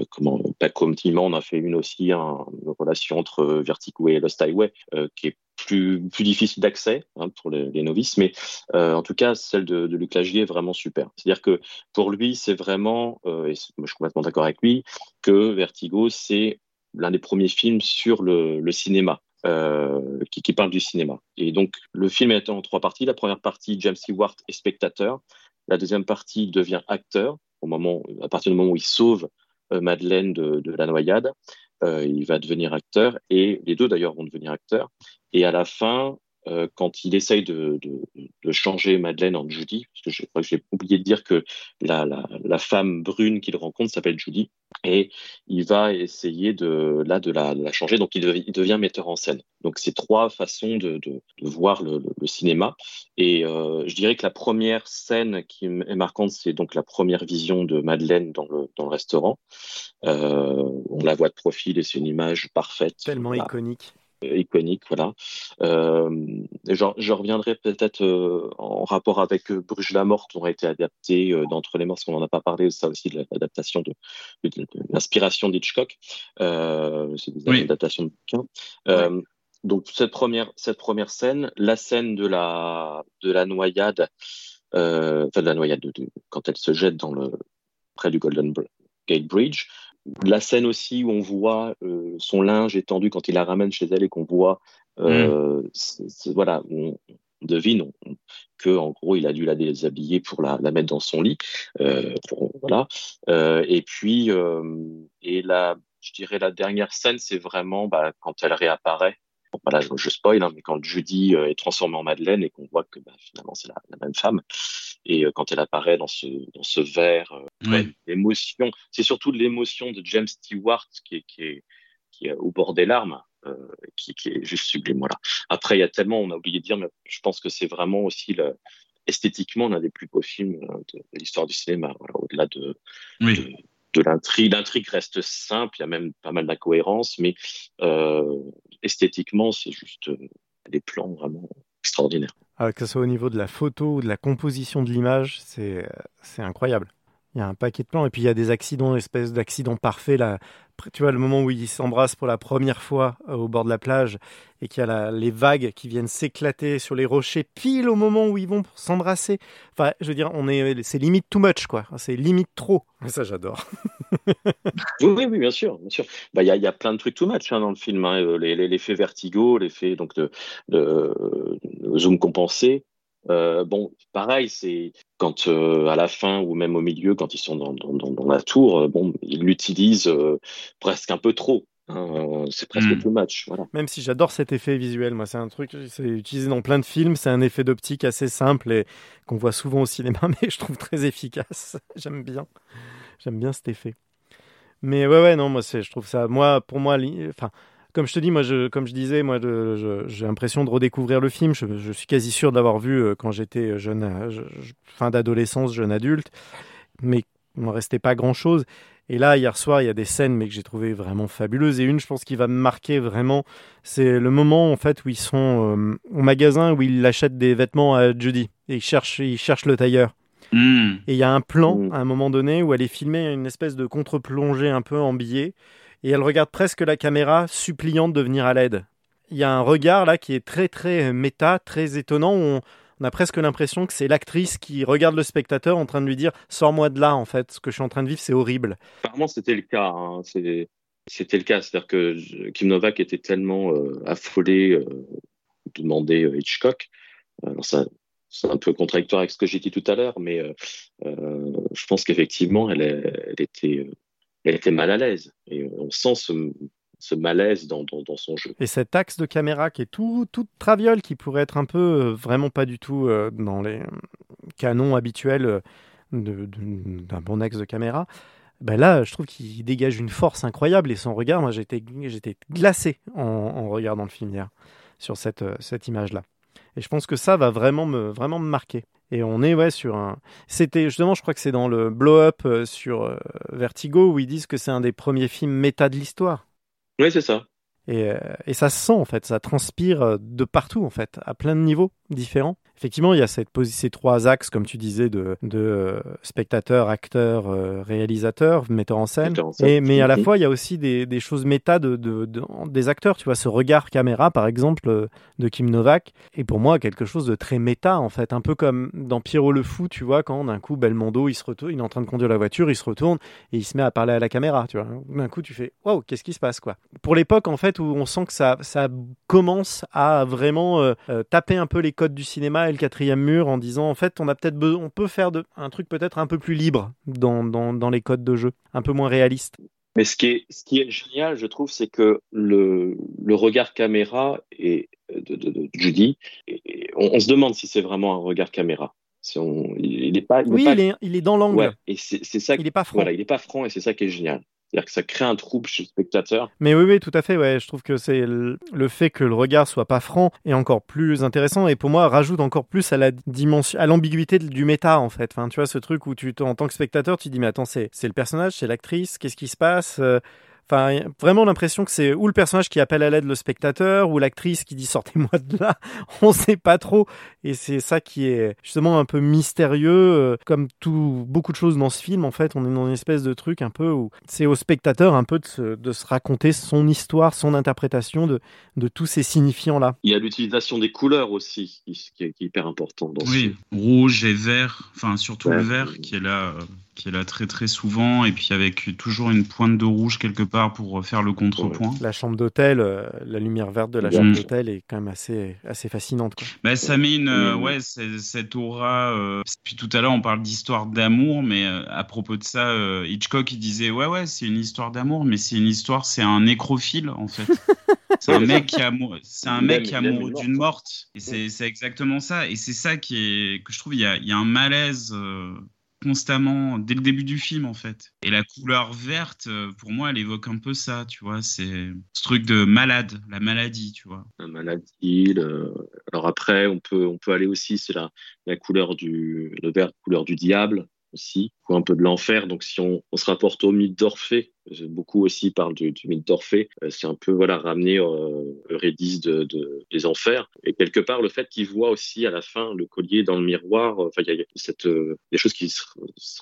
comment, pas comme on a fait une aussi, une relation entre Vertigo et Lost Highway, qui est plus, plus difficile d'accès hein, pour les, novices, mais euh, en tout cas, celle de, Luc Lagier est vraiment super. C'est-à-dire que pour lui, c'est vraiment, euh, et je suis complètement d'accord avec lui, que Vertigo, c'est l'un des premiers films sur le, cinéma. Euh, qui, qui, parle du cinéma. Et donc, le film est en trois parties. La première partie, James Stewart est spectateur. La deuxième partie devient acteur au moment, à partir du moment où il sauve euh, Madeleine de, la noyade. Euh, il va devenir acteur et les deux d'ailleurs vont devenir acteurs. Et à la fin, euh, quand il essaye de, de, de, changer Madeleine en Judy, parce que je crois que j'ai oublié de dire que la, la, la femme brune qu'il rencontre s'appelle Judy, et il va essayer de là de la, la changer, donc il, il, devient metteur en scène. Donc c'est trois façons de, voir le, le, cinéma, et euh, je dirais que la première scène qui est marquante, c'est donc la première vision de Madeleine dans le, dans le restaurant. Euh, on la voit de profil et c'est une image parfaite. Tellement iconique iconique, voilà. Euh, je reviendrai peut-être euh, en rapport avec euh, Bruges la morte, on a été adapté euh, d'entre les morts, parce qu'on n'en a pas parlé, ça aussi de l'adaptation de, l'inspiration d'Hitchcock. c'est des adaptations de bouquins. Donc cette première, cette première scène, la scène de la, de la noyade, enfin de la noyade, de, quand elle se jette dans le près du Golden Gate Bridge, la scène aussi où on voit euh, son linge étendu quand il la ramène chez elle et qu'on voit, euh, mm. voilà, on, devine que en gros il a dû la déshabiller pour la, mettre dans son lit, euh, voilà. et puis et la, je dirais la dernière scène, c'est vraiment bah, quand elle réapparaît voilà, je, spoil, hein, mais quand Judy est transformée en Madeleine et qu'on voit que bah, finalement c'est la, même femme, et euh, quand elle apparaît dans ce, dans ce verre, euh, l'émotion, c'est surtout l'émotion de James Stewart qui est, qui est, qui est au bord des larmes, qui, qui, est juste sublime. Voilà. Après, il y a tellement, on a oublié de dire, mais je pense que c'est vraiment aussi esthétiquement l'un des plus beaux films de, l'histoire du cinéma, voilà, au-delà de, de de l'intrigue. L'intrigue reste simple, il y a même pas mal d'incohérences, mais euh, esthétiquement, c'est juste euh, des plans vraiment extraordinaires. Ah, que ce soit au niveau de la photo ou de la composition de l'image, c'est incroyable. Il y a un paquet de plans et puis il y a des accidents, espèce d'accidents parfaits. Là, tu vois, le moment où ils s'embrassent pour la première fois euh, au bord de la plage et qu'il y a les vagues qui viennent s'éclater sur les rochers pile au moment où ils vont s'embrasser. Enfin, je veux dire, on est, c'est limite too much, quoi. C'est limite trop. Ça, j'adore. oui, oui, bien sûr, bien sûr. Bah, il y, a, plein de trucs too much hein, dans le film. Hein. Euh, l'effet vertigo, l'effet donc de, de, zoom compensé. Euh, bon, pareil, c'est quand euh, à la fin ou même au milieu, quand ils sont dans, dans, dans la tour, euh, bon, ils l'utilisent presque un peu trop. Hein, c'est presque too much. Voilà. Même si j'adore cet effet visuel, moi, c'est un truc, c'est utilisé dans plein de films. C'est un effet d'optique assez simple et qu'on voit souvent au cinéma, mais je trouve très efficace. J'aime bien, j'aime bien cet effet. Mais ouais, ouais, non, moi, c'est, je trouve ça, moi, pour moi, enfin comme je te dis, moi, je, comme je disais, moi, j'ai l'impression de redécouvrir le film. Je, suis quasi sûr de l'avoir vu euh, quand j'étais jeune, euh, fin d'adolescence, jeune adulte, mais il m'en restait pas grand-chose. Et là, hier soir, il y a des scènes, mais que j'ai trouvé vraiment fabuleuses. Et une, je pense, qui va me marquer vraiment, c'est le moment en fait où ils sont euh, au magasin où il achète des vêtements à Judy et il cherche, il cherche le tailleur. Hmm. Et il y a un plan hmm. à un moment donné où elle est filmée une espèce de contre-plongée un peu en billet et elle regarde presque la caméra, suppliante de venir à l'aide. Il y a un regard là qui est très très méta, très étonnant. On, a presque l'impression que c'est l'actrice qui regarde le spectateur en train de lui dire Sors-moi de là, en fait, ce que je suis en train de vivre, c'est horrible. Apparemment, c'était le cas. Hein. C'était le cas. C'est-à-dire que Kim Novak était tellement euh, affolé euh, de demander euh, Hitchcock. Alors ça, c'est un peu contradictoire avec ce que j'ai dit tout à l'heure, mais je pense qu'effectivement, elle, était, elle était mal à l'aise. Et on sent ce, malaise dans, son jeu. Et cet axe de caméra qui est tout, traviole, qui pourrait être un peu vraiment pas du tout dans les canons habituels d'un bon axe de caméra, ben là, je trouve qu'il dégage une force incroyable et son regard, moi j'étais glacé en, regardant le film hier sur cette, euh, image-là. Et je pense que ça va vraiment me, vraiment me marquer. Et on est ouais sur un. C'était justement, je crois que c'est dans le Blow Up euh, sur euh, Vertigo où ils disent que c'est un des premiers films méta de l'histoire. Oui, c'est ça. Et, et, ça se sent en fait, ça transpire de partout en fait, à plein de niveaux différents effectivement, il y a cette, ces trois axes, comme tu disais, de, de euh, spectateur, acteur, euh, réalisateur, metteur en scène. Et, mais à la fois, il y a aussi des, des choses méta de, de, des acteurs. Tu vois, ce regard caméra, par exemple, euh, de Kim Novak, est pour moi quelque chose de très méta, en fait. Un peu comme dans Pierrot le Fou, tu vois, quand d'un coup, Belmondo, il se retourne, il est en train de conduire la voiture, il se retourne et il se met à parler à la caméra, tu vois. D'un coup, tu fais, waouh, qu'est-ce qui se passe, quoi. Pour l'époque, en fait, où on sent que ça, ça commence à vraiment taper un peu les codes du cinéma le quatrième mur en disant en fait on a peut-être on peut faire de, un truc peut-être un peu plus libre dans, dans, dans, les codes de jeu, un peu moins réaliste. Mais ce qui est, ce qui est génial, je trouve, c'est que le, le regard caméra et de, de, Judy, on, se demande si c'est vraiment un regard caméra. Si on, il, est pas, oui, Il, est, il est dans l'angle. et c'est ça. Il est pas franc. Voilà, il est pas franc et c'est ça qui est génial. C'est-à-dire que ça crée un trouble chez le spectateur. Mais oui, oui, tout à fait. Ouais. Je trouve que c'est le, fait que le regard soit pas franc est encore plus intéressant et pour moi rajoute encore plus à la dimension, à l'ambiguïté du méta en fait. Enfin, tu vois ce truc où tu, en tant que spectateur, tu dis mais attends, c'est le personnage, c'est l'actrice, qu'est-ce qui se passe euh, Enfin, vraiment l'impression que c'est ou le personnage qui appelle à l'aide le spectateur ou l'actrice qui dit sortez-moi de là. On sait pas trop. Et c'est ça qui est justement un peu mystérieux. Euh, comme tout, beaucoup de choses dans ce film, en fait, on est dans une espèce de truc un peu où c'est au spectateur un peu de se, de se raconter son histoire, son interprétation de, de tous ces signifiants-là. Il y a l'utilisation des couleurs aussi qui, est, hyper important dans oui, rouge et vert, enfin surtout le vert qui est là. Euh, qui est là très très souvent, et puis avec toujours une pointe de rouge quelque part pour faire le contrepoint. La chambre d'hôtel, euh, la lumière verte de la chambre d'hôtel est quand même assez, assez fascinante. Quoi. Bah, ça met une, euh, ouais, cette aura. Euh, puis tout à l'heure, on parle d'histoire d'amour, mais à propos de ça, Hitchcock il disait ouais ouais, c'est une histoire d'amour, mais c'est une histoire, c'est un nécrophile en fait. C'est un mec qui amoureux, c'est un mec qui amoureux d'une morte. Et c'est exactement ça. Et c'est ça qui est que je trouve il y a, il y a un malaise constamment dès le début du film en fait. Et la couleur verte, euh, pour moi, elle évoque un peu ça, tu vois. C'est ce truc de malade, la maladie, tu vois. La maladie. Alors après, on peut on peut aller aussi, c'est la la couleur du le vert, couleur du diable aussi, ou un peu de l'enfer. Donc si on, on se rapporte au mythe d'Orphée, beaucoup aussi parlent du, du mythe d'Orphée. Euh, c'est un peu voilà ramener euh, Eurydice de, de, des enfers. Et quelque part, le fait qu'il voit aussi à la fin le collier dans le miroir, euh, enfin, il y a cette, euh, des choses qui se,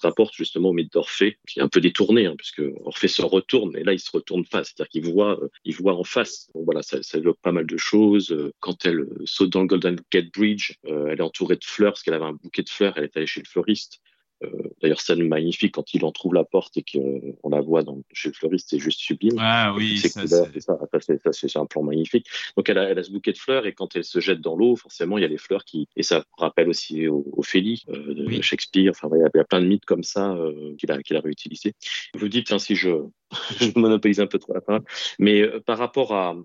rapportent justement au mythe d'Orphée, qui est un peu détourné, hein, puisque Orphée se retourne, et là, il se retourne face, c'est-à-dire qu'il voit, voit en face. Voilà, ça, ça évoque pas mal de choses. Quand elle saute dans le Golden Gate Bridge, elle est entourée de fleurs, parce qu'elle avait un bouquet de fleurs, elle est allée chez le fleuriste. Euh, d'ailleurs, scène magnifique quand il en trouve la porte et qu'on la voit dans, chez le fleuriste, c'est juste sublime. Ah oui, ça, c'est un plan magnifique. Donc elle a, elle a, ce bouquet de fleurs et quand elle se jette dans l'eau, forcément, il y a les fleurs qui et ça rappelle aussi au, Ophélie euh, de Shakespeare. Enfin, il y, a, plein de mythes comme ça euh, qu'il a, qu'il a réutilisé. Vous dites, hein, si je, je monopolise un peu trop la parole, mais par rapport à, euh,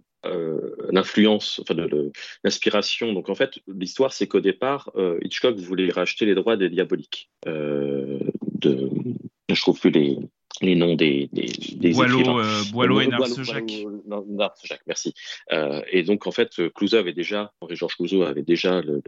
l'influence, enfin l'inspiration. Donc en fait, l'histoire, c'est qu'au départ, euh, Hitchcock voulait racheter les droits des Diaboliques. Euh, de, je trouve plus les, les noms des, des, des Boileau, euh, Boileau et Narcejac. Narcejac, merci. Euh, et donc, en fait, Clouseau avait déjà, Henri-Georges Clouseau avait déjà le,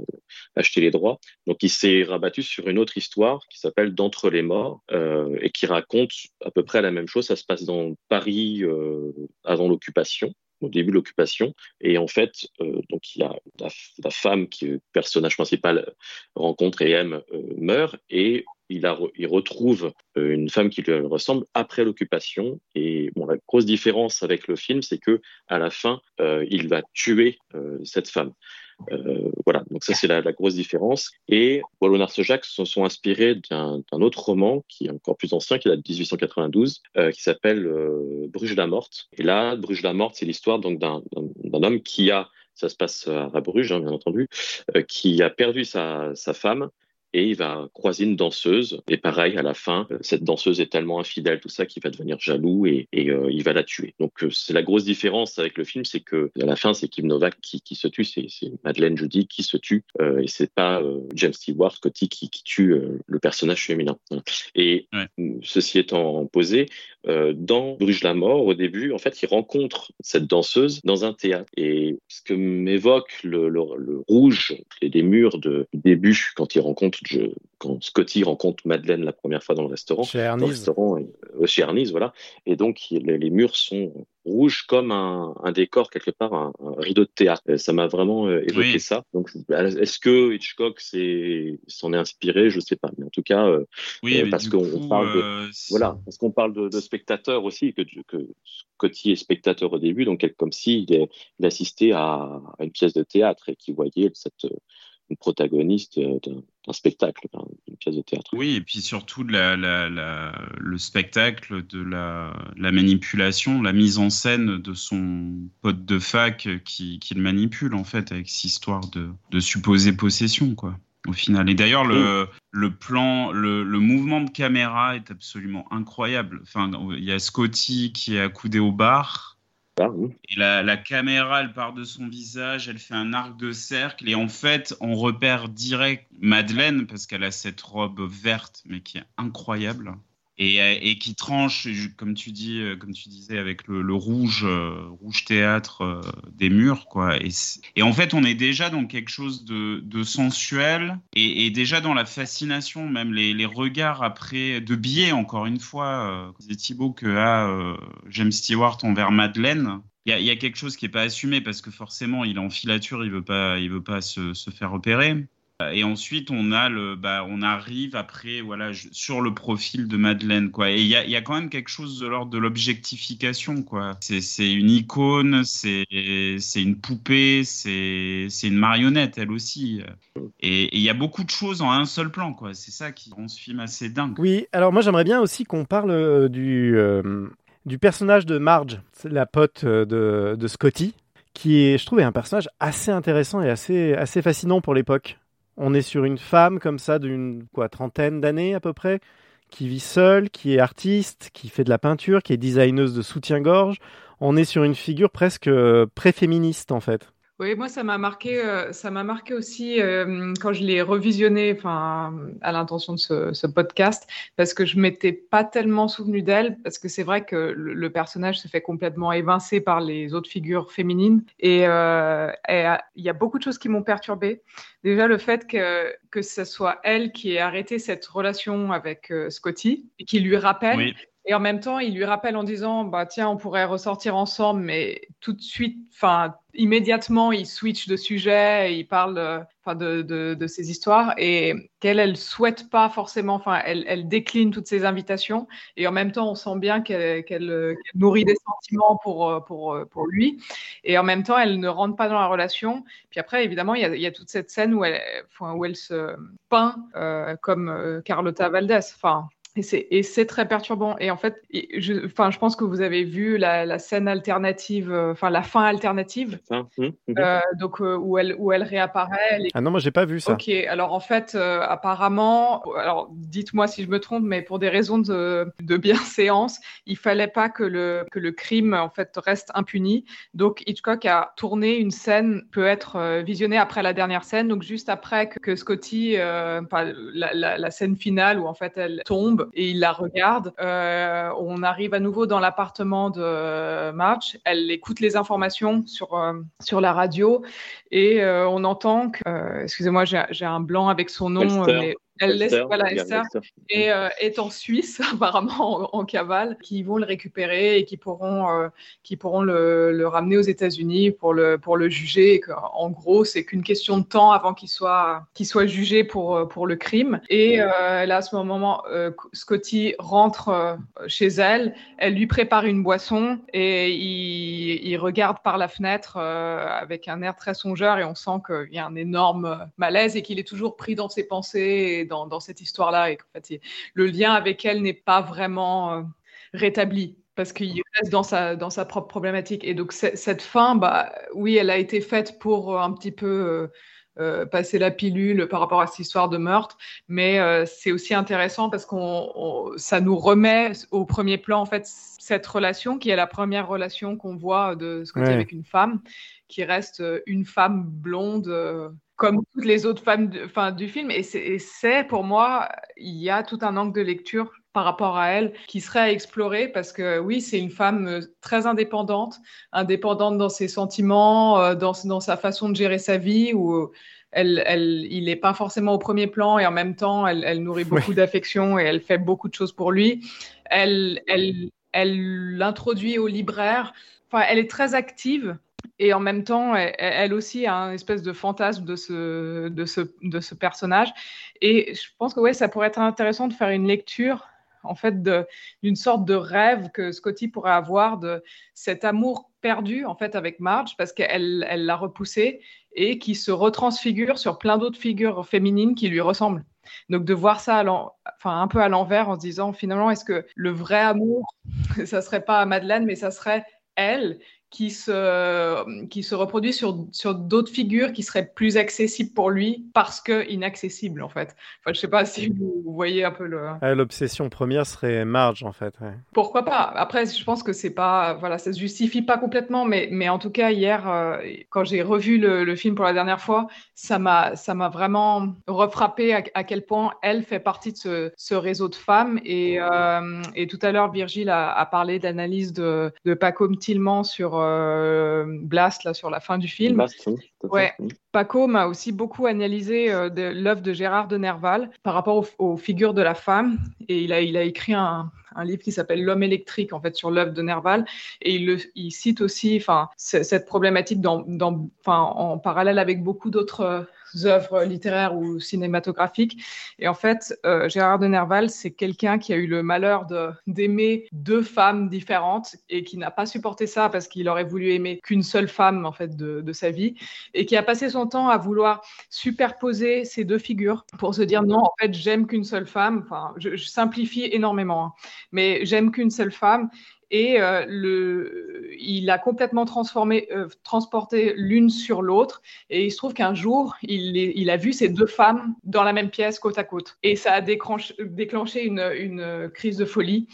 acheté les droits. Donc, il s'est rabattu sur une autre histoire qui s'appelle D'entre les morts euh, et qui raconte à peu près la même chose. Ça se passe dans Paris euh, avant l'occupation au début de l'occupation. Et en fait, euh, donc il y a la, femme qui le personnage principal rencontre et aime euh, meurt et il, a, il retrouve euh, une femme qui lui ressemble après l'occupation. Et la grosse différence avec le film, c'est que à la fin, il va tuer cette femme. Euh, voilà, donc ça c'est la, la, grosse différence. Et Boileau Narcejac se sont inspirés d'un autre roman qui est encore plus ancien, qui date de 1892, euh, qui s'appelle euh, Bruges la Morte. Et là, Bruges la Morte, c'est l'histoire donc d'un homme qui a ça se passe à Bruges, hein, bien entendu, qui a perdu sa, sa femme et il va croiser une danseuse. Et pareil, à la fin, cette danseuse est tellement infidèle, tout ça, qu'il va devenir jaloux et, et euh, il va la tuer. Donc euh, c'est la grosse différence avec le film, c'est que à la fin, c'est Kim Novak qui, qui se tue, c'est Madeleine Judy qui se tue, euh, et c'est pas euh, James Stewart, Scotty, qui, qui tue euh, le personnage féminin. Et ceci étant posé, dans Bruges la mort, au début, en fait, il rencontre cette danseuse dans un théâtre. Et ce que m'évoque le, le, le, rouge et les murs de début quand il rencontre quand Scotty rencontre Madeleine la première fois dans le restaurant, chez Ernest, restaurant, euh, chez voilà, et donc les, les murs sont rouges comme un, un, décor quelque part, un, un rideau de théâtre. Et ça m'a vraiment euh, évoqué oui. ça. Donc, est-ce que Hitchcock s'en est, est, inspiré? Je sais pas, mais en tout cas, euh, oui, parce qu'on parle de, voilà, parce qu'on parle de, de spectateurs aussi, que, que Scotty est spectateur au début, donc comme s'il il, il assistait à, à, une pièce de théâtre et qu'il voyait cette protagoniste d'un spectacle, d'une pièce de théâtre. Oui, et puis surtout la, la, la, le spectacle de la, manipulation, la mise en scène de son pote de fac qui, qui le manipule en fait avec cette histoire de, de supposée possession, quoi. Au final. Et d'ailleurs, le, le plan, le, le, mouvement de caméra est absolument incroyable. Enfin, il y a Scotty qui est accoudé au bar, la, la, caméra, elle part de son visage, elle fait un arc de cercle, et en fait, on repère direct Madeleine, parce qu'elle a cette robe verte, mais qui est incroyable, et, et qui tranche, comme tu, dis, comme tu disais, avec le, rouge, euh, rouge théâtre euh, des murs, quoi. Et, en fait, on est déjà dans quelque chose de, sensuel, et, déjà dans la fascination, même les, regards après, de biais, encore une fois, euh, Thibaut, que a euh, James Stewart envers Madeleine, il y, y, a quelque chose qui n'est pas assumé parce que forcément il est en filature, il veut pas, il veut pas se, se faire repérer. Et ensuite, on a le, bah, on arrive après, voilà, sur le profil de Madeleine, quoi. Et il y a, y a, quand même quelque chose de l'ordre de l'objectification. C'est une icône, c'est une poupée, c'est une marionnette, elle aussi. Et il y a beaucoup de choses en un seul plan. C'est ça qui rend ce film assez dingue. Oui, alors moi j'aimerais bien aussi qu'on parle euh, du, euh, du personnage de Marge, la pote euh, de, de Scotty qui est, je trouve, un personnage assez intéressant et assez, assez fascinant pour l'époque. On est sur une femme comme ça d'une quoi trentaine d'années à peu près, qui vit seule, qui est artiste, qui fait de la peinture, qui est designeuse de soutien-gorge. On est sur une figure presque euh, pré-féministe en fait. Oui, moi ça m'a marqué, euh, ça m'a marqué aussi euh, quand je l'ai revisionné, à l'intention de ce, podcast, parce que je m'étais pas tellement souvenu d'elle, parce que c'est vrai que le, personnage se fait complètement évincer par les autres figures féminines, et euh, il y a beaucoup de choses qui m'ont perturbée. Déjà le fait que que ce soit elle qui ait arrêté cette relation avec Scotty et qui lui rappelle. Oui. Et en même temps, il lui rappelle en disant, bah tiens, on pourrait ressortir ensemble, mais tout de suite, enfin immédiatement, il switch de sujet, il parle, enfin de, de, ces histoires et qu'elle, elle souhaite pas forcément, enfin, elle, elle, décline toutes ces invitations et en même temps, on sent bien qu'elle qu qu nourrit des sentiments pour pour pour lui et en même temps, elle ne rentre pas dans la relation. Puis après, évidemment, il y a, y a toute cette scène où elle, où elle se peint euh, comme euh, Carlota Valdez, enfin. Et c'est très perturbant. Et en fait, je, enfin, je pense que vous avez vu la, la scène alternative, euh, enfin la fin alternative, mmh, mmh. Euh, donc euh, où elle où elle réapparaît. Elle est... Ah non, moi j'ai pas vu ça. Ok, alors en fait, euh, apparemment, alors dites-moi si je me trompe, mais pour des raisons de, de bienséance, il fallait pas que le que le crime en fait reste impuni. Donc Hitchcock a tourné une scène peut être visionnée après la dernière scène, donc juste après que, que Scotty, enfin la, la, la scène finale où en fait elle tombe et il la regarde. Euh, on arrive à nouveau dans l'appartement de Marge. Elle écoute les informations sur, euh, sur la radio et euh, on entend que, euh, excusez-moi, j'ai un blanc avec son nom, mais elle laisse, voilà, Esther, et euh, est en Suisse, apparemment en, en, cavale, qui vont le récupérer et qui pourront, euh, qui pourront le, le ramener aux États-Unis pour le, pour le juger. Et que, en gros, c'est qu'une question de temps avant qu'il soit, qu'il soit jugé pour, pour le crime. Et euh, là, à ce moment, euh, Scotty rentre euh, chez elle, elle lui prépare une boisson et il, il regarde par la fenêtre euh, avec un air très songeur. Et on sent qu'il y a un énorme malaise et qu'il est toujours pris dans ses pensées dans, dans cette histoire-là et qu'en fait, le lien avec elle n'est pas vraiment euh, rétabli. parce qu'il reste dans sa, dans sa propre problématique. Et donc, cette fin, bah, oui, elle a été faite pour un petit peu euh, passer la pilule par rapport à cette histoire de meurtre, mais euh, c'est aussi intéressant parce qu'on ça nous remet au premier plan en fait cette relation qui est la première relation qu'on voit de ce côté avec une femme, qui reste euh, une femme blonde comme toutes les autres femmes du film. Et c'est pour moi, il y a tout un angle de lecture par rapport à elle qui serait à explorer parce que oui, c'est une femme euh, très indépendante, indépendante dans ses sentiments, euh, dans, dans sa façon de gérer sa vie où elle, elle, il n'est pas forcément au premier plan et en même temps, elle, elle nourrit beaucoup d'affection et elle fait beaucoup de choses pour lui. Elle, elle, elle l'introduit au libraire. Enfin, elle est très active et en même temps, elle, aussi a un espèce de fantasme de ce, de ce, de ce personnage. Et je pense que ouais, ça pourrait être intéressant de faire une lecture en fait d'une sorte de rêve que Scotty pourrait avoir de cet amour perdu en fait avec Marge parce qu'elle elle l'a repoussé et qui se retransfigure sur plein d'autres figures féminines qui lui ressemblent. Donc de voir ça enfin, un peu à l'envers en se disant finalement est-ce que le vrai amour, ça serait pas Madeleine mais ça serait elle qui se, qui se reproduit sur, sur d'autres figures qui seraient plus accessibles pour lui parce que inaccessibles en fait. Enfin, je sais pas si vous voyez un peu le. L'obsession première serait Marge en fait. Pourquoi pas? Après, je pense que c'est pas, voilà, ça se justifie pas complètement, mais, mais en tout cas hier, euh, quand j'ai revu le, le, film pour la dernière fois, ça m'a, ça m'a vraiment refrappé à, à, quel point elle fait partie de ce, ce réseau de femmes. Et, euh, et tout à l'heure, Virgile a, a parlé d'analyse de, de Paco Tilman sur euh, Blast là sur la fin du film. ouais. Paco m'a aussi beaucoup analysé euh, l'œuvre de Gérard de Nerval par rapport aux, figures de la femme et il a, il a écrit un, un livre qui s'appelle L'homme électrique en fait sur l'œuvre de Nerval et il, le, il cite aussi cette problématique dans, dans, en parallèle avec beaucoup d'autres œuvres littéraires ou cinématographiques. Et en fait, euh, Gérard de Nerval, c'est quelqu'un qui a eu le malheur d'aimer deux femmes différentes et qui n'a pas supporté ça parce qu'il aurait voulu aimer qu'une seule femme en fait de, sa vie et qui a passé son temps à vouloir superposer ces deux figures pour se dire non, en fait, j'aime qu'une seule femme. Enfin, je, je simplifie énormément, hein, mais j'aime qu'une seule femme et euh, le, il a complètement transformé, euh, transporté l'une sur l'autre. Et il se trouve qu'un jour, il, il, a vu ces deux femmes dans la même pièce, côte à côte. Et ça a déclenché une, une crise de folie.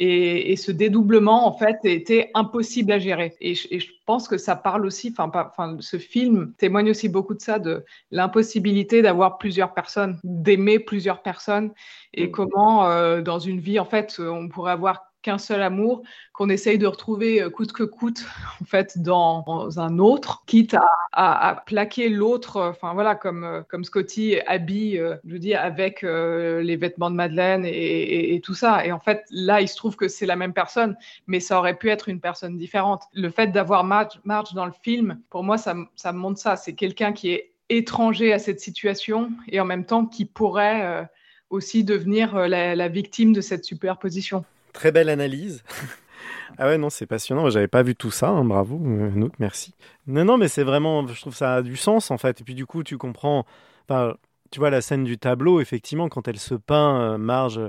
Et, et, ce dédoublement, en fait, était impossible à gérer. Et je, et je pense que ça parle aussi, enfin, ce film témoigne aussi beaucoup de ça, de l'impossibilité d'avoir plusieurs personnes, d'aimer plusieurs personnes, et mmh. comment, euh, dans une vie, en fait, on pourrait avoir qu'un seul amour, qu'on essaye de retrouver euh, coûte que coûte, en fait, dans, un autre, quitte à, plaquer l'autre, euh, enfin voilà, comme, euh, comme Scotty habille, je veux avec les vêtements de Madeleine et, tout ça. Et en fait, là, il se trouve que c'est la même personne, mais ça aurait pu être une personne différente. Le fait d'avoir Marge, dans le film, pour moi, ça, ça montre ça. C'est quelqu'un qui est étranger à cette situation et en même temps qui pourrait aussi devenir la victime de cette superposition. Très belle analyse. ah ouais, non, c'est passionnant. J'avais pas vu tout ça. Hein. Bravo, euh, Nook, merci. Non, non, mais c'est vraiment, je trouve ça a du sens en fait. Et puis du coup, tu comprends. Tu vois la scène du tableau, effectivement, quand elle se peint, euh, Marge,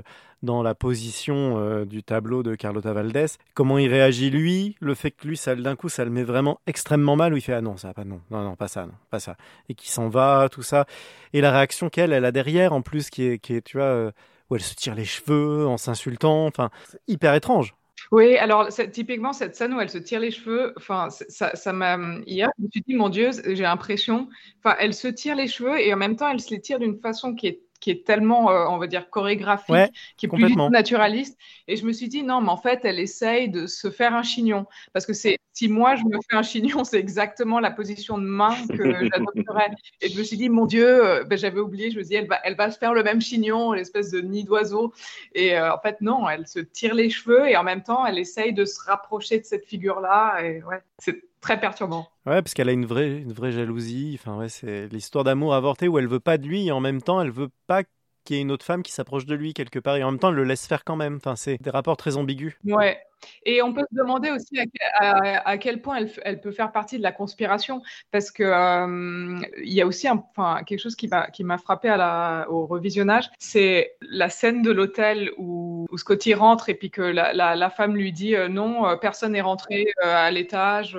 dans la position euh, du tableau de Carlota Valdés, comment il réagit lui, le fait que lui, d'un coup, ça le met vraiment extrêmement mal, où il fait ah non, ça pas, non, non, non, pas ça, non, pas ça, et qui s'en va, tout ça, et la réaction qu'elle, elle a derrière, en plus, qui est, qui est tu vois où elle se tire les cheveux en s'insultant. Enfin, hyper étrange. Oui, alors typiquement cette scène où elle se tire les cheveux, enfin ça, m'a hier je me suis dit mon Dieu, j'ai l'impression, enfin elle se tire les cheveux et en même temps elle se les tire d'une façon qui est qui est tellement, euh, on va dire, chorégraphique, qui est plus naturaliste. Et je me suis dit, non, mais en fait, elle essaye de se faire un chignon. Parce que c'est, si moi, je me fais un chignon, c'est exactement la position de main que j'adopterais. Et je me suis dit, mon Dieu, euh, ben, j'avais oublié, je me suis dit, elle va, elle va se faire le même chignon, l'espèce de nid d'oiseau. Et euh, en fait, non, elle se tire les cheveux et en même temps, elle essaye de se rapprocher de cette figure-là. Et ouais, c'est très perturbant. Ouais, parce qu'elle a une vraie, une vraie jalousie. Enfin, ouais, c'est l'histoire d'amour avorté où elle veut pas de lui et en même temps, elle veut pas qu'il y ait une autre femme qui s'approche de lui quelque part et en même temps, elle le laisse faire quand même. Enfin, c'est des rapports très ambigus. Ouais, Et on peut se demander aussi à, quel point elle, peut faire partie de la conspiration, parce que euh, il y a aussi enfin, quelque chose qui m'a frappé à la, au revisionnage, c'est la scène de l'hôtel où, Scotty rentre et puis que la, femme lui dit euh, non, euh, personne n'est rentré à l'étage,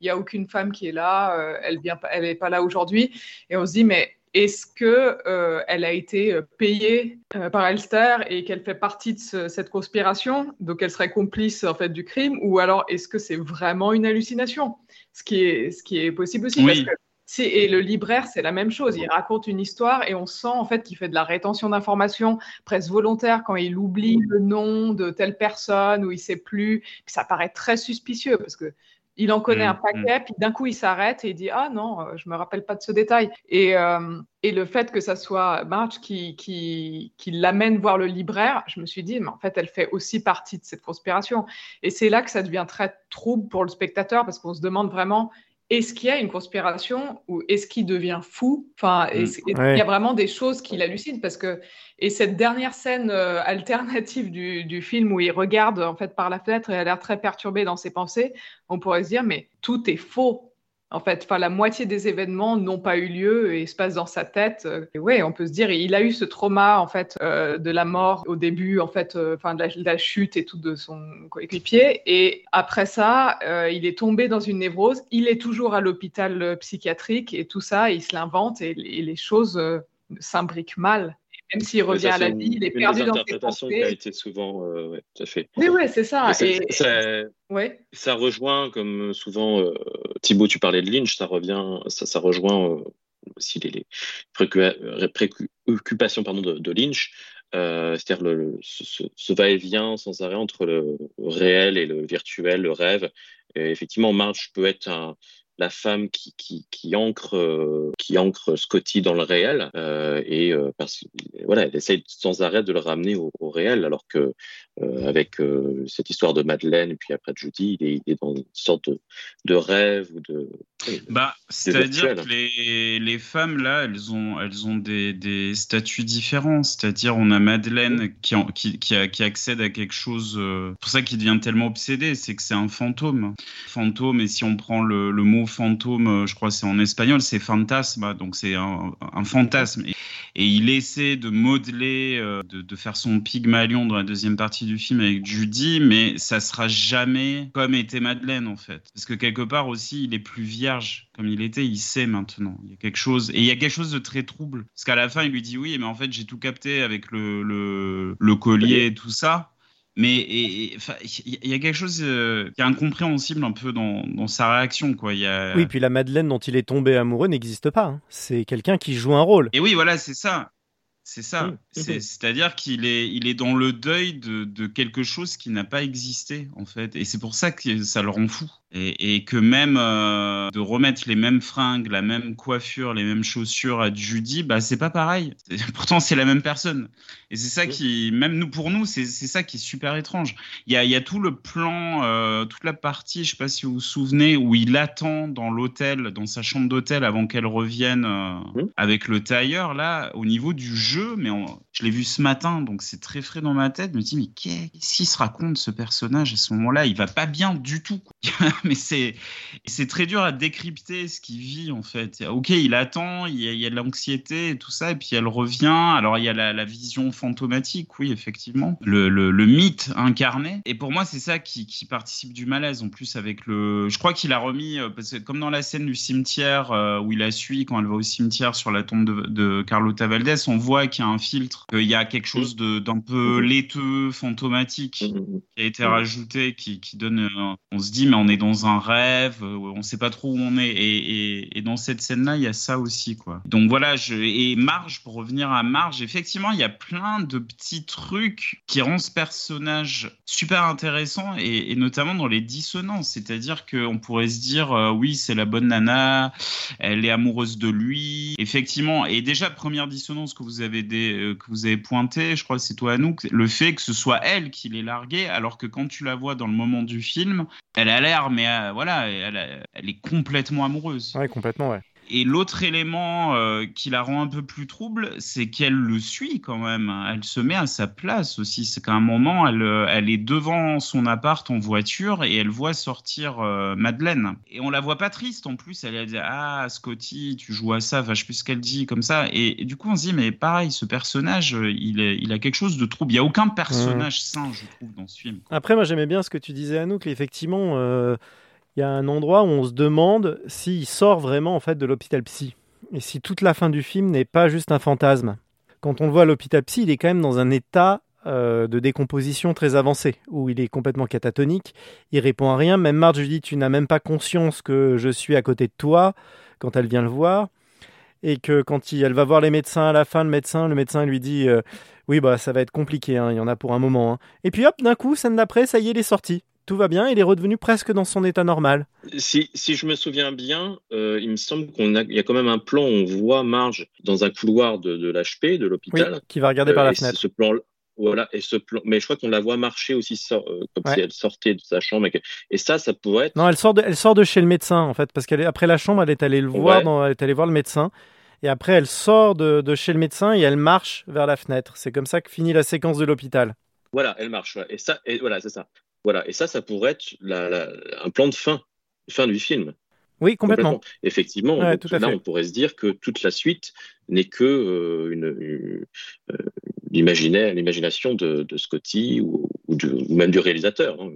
il n'y a aucune femme qui est là, elle vient, elle n'est pas là aujourd'hui, et on se dit mais est-ce que euh, elle a été euh, payée euh, par Elster et qu'elle fait partie de cette conspiration, donc elle serait complice en fait du crime, ou alors est-ce que c'est vraiment une hallucination, ce qui est ce qui est possible aussi. Parce que et le libraire, c'est la même chose. Il raconte une histoire et on sent en fait qu'il fait de la rétention d'informations presque volontaire quand il oublie le nom de telle personne ou il sait plus. Ça paraît très suspicieux parce que il en connaît un mm, paquet, mm. puis d'un coup il s'arrête et il dit ah non, euh, je me rappelle pas de ce détail. Et, euh, et le fait que ça soit Marge qui, qui, qui l'amène voir le libraire, je me suis dit mais en fait elle fait aussi partie de cette conspiration. Et c'est là que ça devient très trouble pour le spectateur parce qu'on se demande vraiment est-ce qu'il y a une conspiration ou est-ce qu'il devient fou? Enfin, mm. il y a vraiment des choses qui l'hallucinent? Parce que et cette dernière scène euh, alternative du, du, film où il regarde en fait par la fenêtre et a l'air très perturbé dans ses pensées, on pourrait se dire mais tout est faux en fait, enfin, la moitié des événements n'ont pas eu lieu et se passent dans sa tête. Et on peut se dire, il a eu ce trauma en fait euh, de la mort au début, en fait, euh, enfin de, la, chute et tout de son coéquipier. Et après ça, euh, il est tombé dans une névrose. Il est toujours à l'hôpital psychiatrique et tout ça, il se l'invente et, les choses s'imbriquent mal même s'il revient à la vie, il est perdu dans ses pensées. qui a été souvent, euh, ouais, tout à fait. Oui, oui, c'est ça. Et, ça, ouais. ça, rejoint, comme souvent, euh, Thibaut, tu parlais de Lynch, ça revient, ça, ça rejoint euh, aussi les, préoccupations pardon, de, de Lynch. Euh, c'est-à-dire le, ce, ce va-et-vient sans arrêt entre le réel et le virtuel, le rêve. Et effectivement, Marge peut être un, la femme qui, qui, qui ancre euh, qui ancre Scotty dans le réel euh, et euh, parce voilà elle essaye sans arrêt de le ramener au, au réel alors que euh, avec cette histoire de Madeleine et puis après de Judy il est, il est dans une sorte de, de rêve ou de bah c'est à dire que les, les femmes là elles ont elles ont des, des statuts différents. C'est à dire on a Madeleine qui, en, qui, qui, a, qui, accède à quelque chose pour ça qu'il devient tellement obsédé c'est que c'est un fantôme. Fantôme et si on prend le, le mot fantôme, euh, je crois c'est en espagnol, c'est fantasma, donc c'est un, fantasme. Et, il essaie de modeler, euh, de, faire son Pygmalion dans la deuxième partie du film avec Judy, mais ça sera jamais comme était Madeleine en fait. Parce que quelque part aussi, il est plus vierge comme il était, il sait maintenant. Il y a quelque chose, et il y a quelque chose de très trouble. Parce qu'à la fin, il lui dit oui, mais en fait, j'ai tout capté avec le, collier et tout ça. Mais il y a quelque chose euh, qui est incompréhensible un peu dans, dans sa réaction. Quoi. Y a... Oui, puis la Madeleine dont il est tombé amoureux n'existe pas. Hein. C'est quelqu'un qui joue un rôle. Et oui, voilà, c'est ça. C'est ça. Mmh. C'est-à-dire qu'il est, il est dans le deuil de, de quelque chose qui n'a pas existé, en fait. Et c'est pour ça que ça le rend fou. Et, et que même euh, de remettre les mêmes fringues, la même coiffure, les mêmes chaussures à Judy, bah, c'est pas pareil. Pourtant, c'est la même personne. Et c'est ça qui, même nous, pour nous, c'est ça qui est super étrange. Il y a, y a tout le plan, euh, toute la partie, je sais pas si vous vous souvenez, où il attend dans l'hôtel, dans sa chambre d'hôtel avant qu'elle revienne euh, avec le tailleur, là, au niveau du jeu, mais je l'ai vu ce matin, donc c'est très frais dans ma tête. Je me dis, mais qu'est-ce qu'il se raconte ce personnage à ce moment-là? Il va pas bien du tout. mais c'est c'est très dur à décrypter ce qu'il vit en fait. Ok, il attend, il y a, de l'anxiété et tout ça, et puis elle revient. Alors il y a la, vision fantomatique, oui, effectivement, le, le, mythe incarné. Et pour moi, c'est ça qui, qui, participe du malaise. En plus, avec le, je crois qu'il a remis, euh, parce que comme dans la scène du cimetière euh, où il a suit quand elle va au cimetière sur la tombe de, de Carlota Valdez, on voit qu'il y a un filtre, qu'il y a quelque chose d'un peu laiteux, fantomatique qui a été rajouté, qui, qui donne, euh, on se dit, mais on est dans un rêve, euh, on sait pas trop où on est. Et, dans cette scène-là, il y a ça aussi, quoi. Donc voilà, et Marge, pour revenir à Marge, effectivement, il y a plein de petits trucs qui rendent ce personnage super intéressant et, notamment dans les dissonances. C'est-à-dire qu'on pourrait se dire, euh, oui, c'est la bonne nana, elle est amoureuse de lui. Effectivement, et déjà, première dissonance que vous avez, des, euh, que vous avez pointé, je crois que c'est toi, Anouk, le fait que ce soit elle qui l'ait largué, alors que quand tu la vois dans le moment du film, elle a l'air, mais euh, voilà, elle, est complètement amoureuse. Ouais, complètement, ouais. Et l'autre élément euh, qui la rend un peu plus trouble, c'est qu'elle le suit quand même. Elle se met à sa place aussi. C'est qu'à un moment, elle, euh, elle est devant son appart en voiture et elle voit sortir euh, Madeleine. Et on la voit pas triste en plus. Elle a dit Ah, Scotty, tu joues à ça. Enfin, je sais plus ce qu'elle dit comme ça. Et, du coup, on se dit Mais pareil, ce personnage, il, est, il a quelque chose de trouble. Il n'y a aucun personnage sain, je trouve, dans ce film. Après, moi, j'aimais bien ce que tu disais à nous, qu'effectivement il y a un endroit où on se demande s'il sort vraiment en fait de l'hôpital psy et si toute la fin du film n'est pas juste un fantasme. Quand on le voit à l'hôpital psy, il est quand même dans un état euh, de décomposition très avancé où il est complètement catatonique, il répond à rien. Même Marge lui dit tu n'as même pas conscience que je suis à côté de toi quand elle vient le voir et que quand elle va voir les médecins à la fin, le médecin, le médecin lui dit euh, oui bah ça va être compliqué, hein, il y en a pour un moment. Hein. Et puis hop d'un coup scène d'après ça y est il est sorti tout va bien, il est redevenu presque dans son état normal. Si, si je me souviens bien, euh, il me semble qu'on a, il y a quand même un plan où on voit Marge dans un couloir de, de l'HP, de l'hôpital. qui va regarder par la euh, fenêtre. Ce plan, voilà, et ce plan, mais je crois qu'on la voit marcher aussi euh, comme si elle sortait de sa chambre. Et, ça, ça pourrait être. Non, elle sort de, elle sort de chez le médecin en fait, parce qu'après la chambre, elle est allée le voir, elle est allée voir le médecin. Et après, elle sort de, de, chez le médecin et elle marche vers la fenêtre. C'est comme ça que finit la séquence de l'hôpital. Voilà, elle marche. Et ça, et voilà, c'est ça. Voilà, et ça, ça pourrait être un plan de fin, fin du film. Oui, complètement. Effectivement, là, on pourrait se dire que toute la suite n'est que euh, une, euh, l'imagination de, Scotty ou, même du réalisateur. Hein.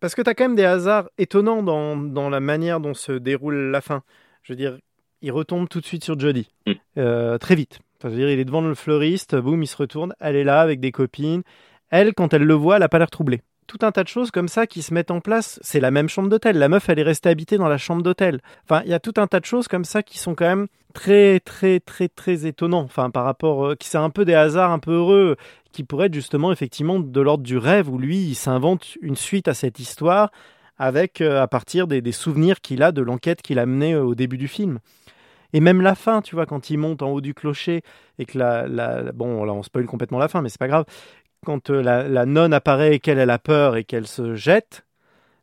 Parce que tu as quand même des hasards étonnants dans, la manière dont se déroule la fin. Je veux dire, il retombe tout de suite sur Jodie, mm. euh, très vite. je veux dire, il est devant le fleuriste, boum, il se retourne, elle est là avec des copines. Elle, quand elle le voit, elle n'a pas l'air troublée tout un tas de choses comme ça qui se mettent en place. C'est la même chambre d'hôtel. La meuf, elle est restée habitée dans la chambre d'hôtel. Enfin, il y a tout un tas de choses comme ça qui sont quand même très, très, très, très étonnants. Enfin, par rapport, euh, qui c'est un peu des hasards un peu heureux, qui pourraient être justement effectivement de l'ordre du rêve où lui, il s'invente une suite à cette histoire avec euh, à partir des, souvenirs qu'il a de l'enquête qu'il a menée euh, au début du film. Et même la fin, tu vois, quand il monte en haut du clocher et que la, bon, là on spoil complètement la fin, mais c'est pas grave, quand euh, la, nonne apparaît et qu'elle a peur et qu'elle se jette,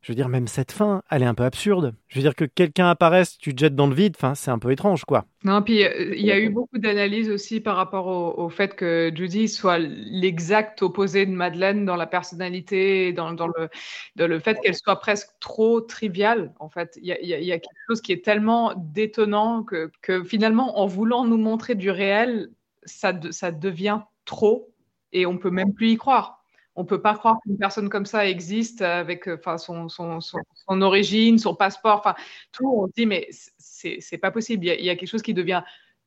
je veux dire, même cette fin, elle est un peu absurde. Je veux dire que quelqu'un apparaisse, tu te jettes dans le vide, enfin, c'est un peu étrange, quoi. Non, puis euh, il y a eu beaucoup d'analyses aussi par rapport au, fait que Judy soit l'exact opposé de Madeleine dans la personnalité, dans, dans le, dans le fait qu'elle soit presque trop triviale. En fait, il y, y a, quelque chose qui est tellement détonnant que, que finalement, en voulant nous montrer du réel, ça, ça devient trop et on peut même plus y croire. On peut pas croire qu'une personne comme ça existe avec euh, enfin, son, son, son, origine, son passeport, enfin tout. On se dit mais c'est pas possible. Il y, a, quelque chose qui devient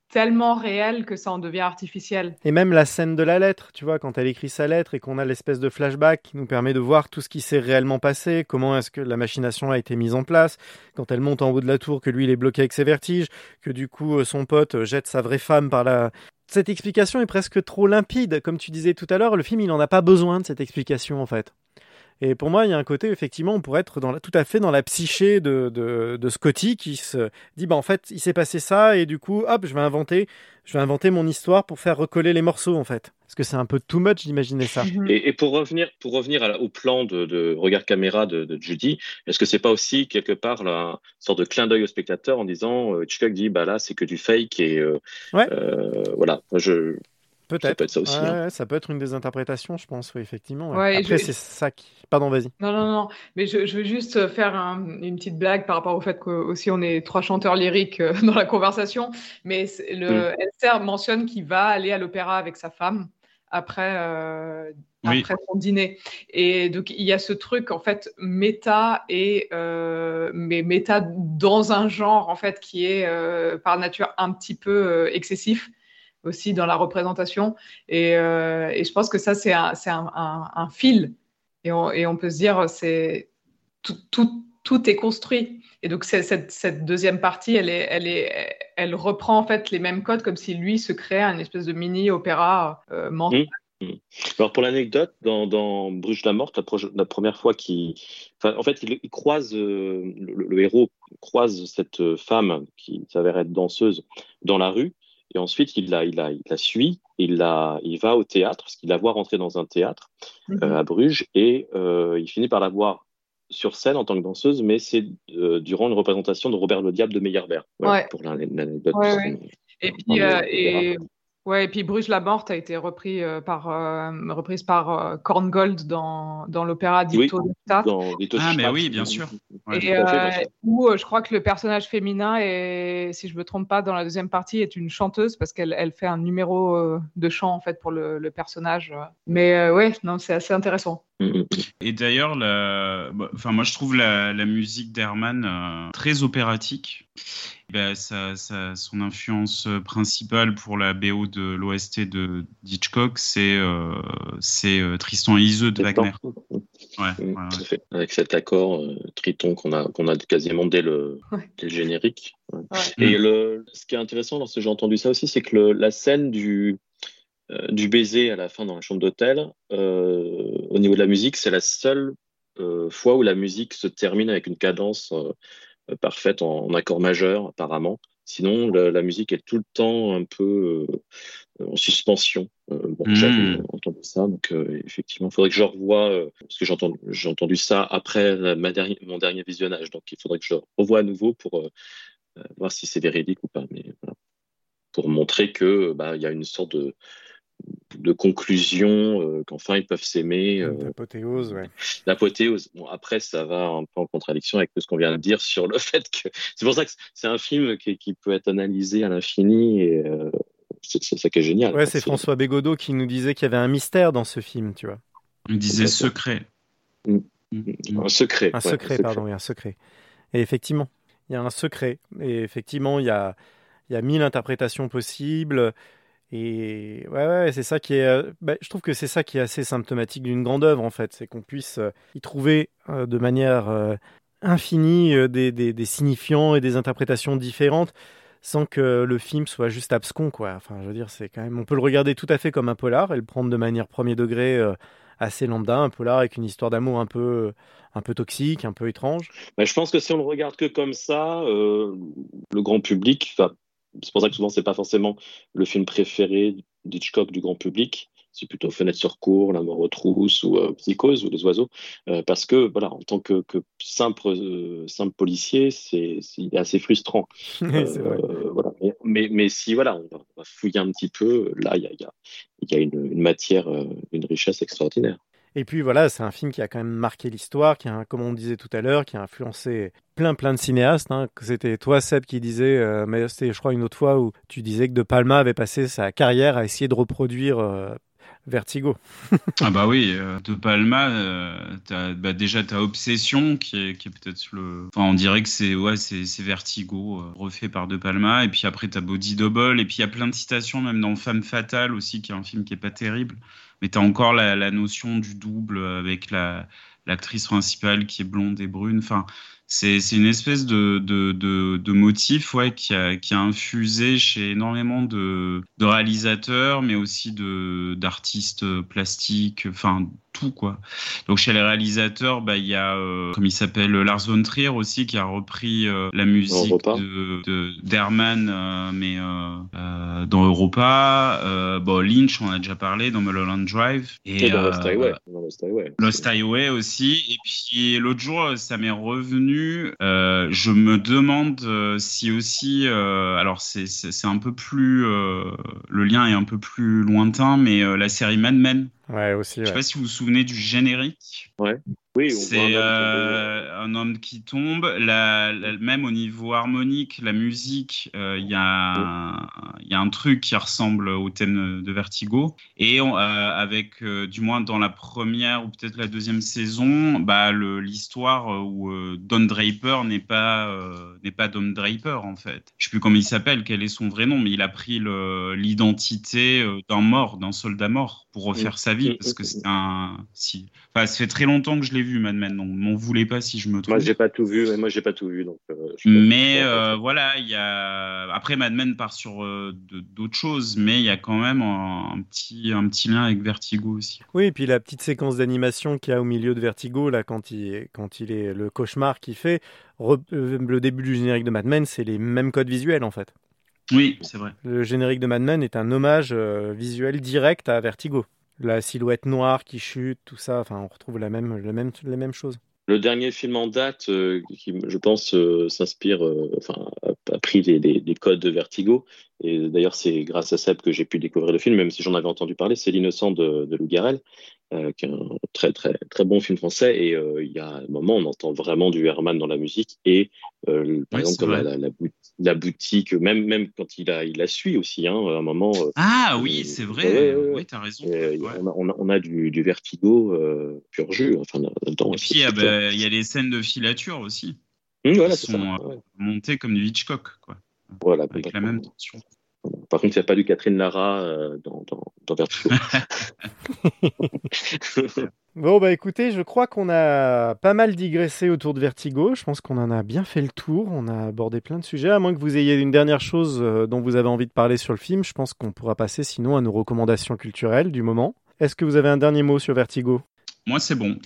tellement réel que ça en devient artificiel. Et même la scène de la lettre, tu vois, quand elle écrit sa lettre et qu'on a l'espèce de flashback qui nous permet de voir tout ce qui s'est réellement passé, comment est-ce que la machination a été mise en place, quand elle monte en haut de la tour, que lui il est bloqué avec ses vertiges, que du coup euh, son pote jette sa vraie femme par la, cette explication est presque trop limpide. Comme tu disais tout à l'heure, le film, il n'en a pas besoin de cette explication, en fait. Et pour moi, il y a un côté, effectivement, on pourrait être dans tout à fait dans la psyché de, de, Scotty qui se dit, bah, en fait, il s'est passé ça, et du coup, hop, je vais inventer, je vais inventer mon histoire pour faire recoller les morceaux, en fait. Parce que c'est un peu too much d'imaginer ça. Et, pour revenir, pour revenir au plan de, regard caméra de, Judy, est-ce que c'est pas aussi quelque part la sorte de clin d'œil au spectateur en disant, euh, dit, bah là, c'est que du fake, et euh, euh, voilà, je Peut-être. Ça peut être ça aussi. Hein. Ça peut être une des interprétations, je pense, oui, effectivement. Après, c'est ça qui. Pardon, vas-y. Non, non, non. Mais je, veux juste faire une petite blague par rapport au fait qu'aussi on est trois chanteurs lyriques euh, dans la conversation. Mais le mm. mentionne qu'il va aller à l'opéra avec sa femme après, euh, après son dîner. Et donc, il y a ce truc, en fait, méta et euh, mais méta dans un genre, en fait, qui est par nature un petit peu excessif aussi dans la représentation. Et, euh, et je pense que ça, c'est un, fil. Et on, peut se dire, c'est tout, est construit. Et donc, cette, deuxième partie, elle, reprend en fait les mêmes codes, comme si lui se créait un espèce de mini opéra euh. Mmh, mmh. Alors pour l'anecdote, dans, dans, Bruges la Morte, la, première fois qu'il, en fait, il, croise euh, le, le, héros croise cette femme qui s'avère être danseuse dans la rue, et ensuite, il la, il la, il la suit, il, la, il va au théâtre, parce qu'il la voit rentrer dans un théâtre mhm. euh, à Bruges, et euh, il finit par la voir sur scène en tant que danseuse, mais c'est durant une représentation de Robert le Diable de Meyerbeer. ouais. Pour l'anecdote. Ouais, et puis, et, Ouais, et puis Bruges la Morte a été repris, euh, par, euh, reprise par euh, Korngold dans, dans l'opéra Dito oui, Ah, mais oui, bien sûr. et, où je crois que le personnage féminin, est, si je ne me trompe pas, dans la deuxième partie, est une chanteuse parce qu'elle elle fait un numéro de chant en fait pour le, le personnage. Mais ouais, non, c'est assez intéressant. Mm, mm, mm. Et d'ailleurs, bah, enfin, moi je trouve la, la musique d'Herman très opératique. Bah, ça, ça, son influence principale pour la BO de l'OST de Hitchcock, c'est euh, euh, Tristan et Iseux de Wagner. Ouais, Tout à fait. Avec cet accord euh, Triton qu'on a, qu'on a quasiment dès le, dès le générique. Et le, ce qui est intéressant lorsque j'ai entendu ça aussi, c'est que le, la scène du, euh, du baiser à la fin dans la chambre d'hôtel, au niveau de la musique, c'est la seule fois où la musique se termine avec une cadence euh, parfaite en, accord majeur, apparemment. Sinon, la, musique est tout le temps un peu euh, en suspension. Euh, bon, hmm. J'avais entendu ça, donc effectivement, il faudrait que je revoie, parce que j'ai entendu, entendu, ça après ma mon dernier visionnage, donc il faudrait que je revoie à nouveau pour voir si c'est véridique ou pas, mais voilà. pour montrer que bah, il y a une sorte de de conclusion euh, qu'enfin ils peuvent s'aimer. Euh, L'apothéose, ouais. L'apothéose. Bon, après, ça va un peu en contradiction avec tout ce qu'on vient de dire sur le fait que. C'est pour ça que c'est un film qui, qui, peut être analysé à l'infini et euh, c'est ça qui est génial. Ouais, c'est François Bégodeau qui nous disait qu'il y avait un mystère dans ce film, tu vois. Il disait secret. Mm. Mm. Un secret. Un secret, pardon, il y a un secret. Et effectivement, il y a un secret. Et effectivement, il y a, il y a mille interprétations possibles. Et ouais, c'est ça qui est. Euh, bah, je trouve que c'est ça qui est assez symptomatique d'une grande œuvre en fait, c'est qu'on puisse euh, y trouver euh, de manière infinie des, des, des, signifiants et des interprétations différentes, sans que le film soit juste abscon quoi. Enfin, je veux dire, c'est quand même. On peut le regarder tout à fait comme un polar et le prendre de manière premier degré assez lambda, un polar avec une histoire d'amour un peu un peu toxique, un peu étrange. Bah, je pense que si on le regarde que comme ça, le grand public va c'est pour ça que souvent, c'est pas forcément le film préféré d'Hitchcock du grand public. C'est plutôt Fenêtre sur cour, La mort aux trousses ou euh, Psychose ou Les oiseaux. Euh, parce que, voilà, en tant que, simple, euh, simple policier, c'est assez frustrant. voilà. mais, mais, si, voilà, on va, fouiller un petit peu, là, il y a, y a, y a une, une, matière, une richesse extraordinaire. Et puis voilà, c'est un film qui a quand même marqué l'histoire, qui a, comme on disait tout à l'heure, qui a influencé plein plein de cinéastes. Hein. C'était toi Seb qui disait, euh, mais c'était je crois une autre fois où tu disais que De Palma avait passé sa carrière à essayer de reproduire euh, Vertigo. ah bah oui, euh, De Palma, as, bah déjà ta obsession qui est, qui est peut-être le... Enfin on dirait que c'est ouais, Vertigo refait par De Palma et puis après t'as Body Double et puis il y a plein de citations même dans Femme Fatale aussi qui est un film qui est pas terrible mais tu as encore la, notion du double avec l'actrice principale qui est blonde et brune. Enfin, c'est une espèce de, de, de, motif ouais, qui, a, qui a infusé chez énormément de, de réalisateurs, mais aussi d'artistes plastiques, enfin tout quoi. Donc chez les réalisateurs, bah il y a euh, comme il s'appelle Lars von Trier aussi qui a repris euh, la musique de d'Herman euh, mais dans Europa. bon Lynch on a déjà parlé dans Mulholland Drive et, dans Lost Highway. Lost Highway aussi. Et puis l'autre jour ça m'est revenu. je me demande si aussi alors c'est c'est un peu plus le lien est un peu plus lointain mais la série Mad Men Ouais, aussi. Je sais pas si vous vous souvenez du générique. Ouais. Oui, c'est euh, un homme qui tombe. La, même au niveau harmonique, la musique, euh, il y, y, a un truc qui ressemble au thème de Vertigo. Et euh, avec, du moins dans la première ou peut-être la deuxième saison, bah, l'histoire où Don Draper n'est pas, n'est pas Don Draper en fait. Je sais plus comment il s'appelle, quel est son vrai nom, mais il a pris l'identité d'un mort, d'un soldat mort pour refaire mm. sa vie mm, parce que mm, c'est un. Si... Enfin, ça fait très longtemps que je l'ai vu Mad Men, donc m'en voulez pas si je me trompe. Moi j'ai pas tout vu, mais moi j'ai pas tout vu, donc. Euh, mais euh, voilà, il y a après Mad Men part sur euh, d'autres choses, mais il y a quand même un, petit un petit lien avec Vertigo aussi. Oui, et puis la petite séquence d'animation qu'il y a au milieu de Vertigo là quand il quand il est le cauchemar qu'il fait, le début du générique de Mad Men, c'est les mêmes codes visuels en fait. Oui, c'est vrai. Le générique de Mad Men est un hommage visuel direct à Vertigo la silhouette noire qui chute, tout ça. Enfin, on retrouve la même, la choses. Le dernier film en date, euh, qui, je pense, euh, s'inspire, euh, enfin, a, pris des, codes de Vertigo. Et d'ailleurs, c'est grâce à Seb que j'ai pu découvrir le film, même si j'en avais entendu parler. C'est L'innocent de, de Lou Garrel, qui est un très, très, très bon film français. Et il y a un moment, on entend vraiment du Herman dans la musique. Et par exemple, comme la, la, boutique, même, même quand il a, il la suit aussi, hein, à un moment. ah oui, c'est vrai. oui, tu as raison. On a, on, a, du, du Vertigo pur jus. Enfin, et puis, bah, il y a les scènes de filature aussi. Mmh, voilà, qui sont euh, montées comme du Hitchcock, quoi. Voilà, avec la même tension. Par contre, il n'y a pas du Catherine Lara euh, dans, dans, dans Vertigo. bon, bah écoutez, je crois qu'on a pas mal digressé autour de Vertigo. Je pense qu'on en a bien fait le tour. On a abordé plein de sujets. À moins que vous ayez une dernière chose euh, dont vous avez envie de parler sur le film, je pense qu'on pourra passer sinon à nos recommandations culturelles du moment. Est-ce que vous avez un dernier mot sur Vertigo? Moi, c'est bon.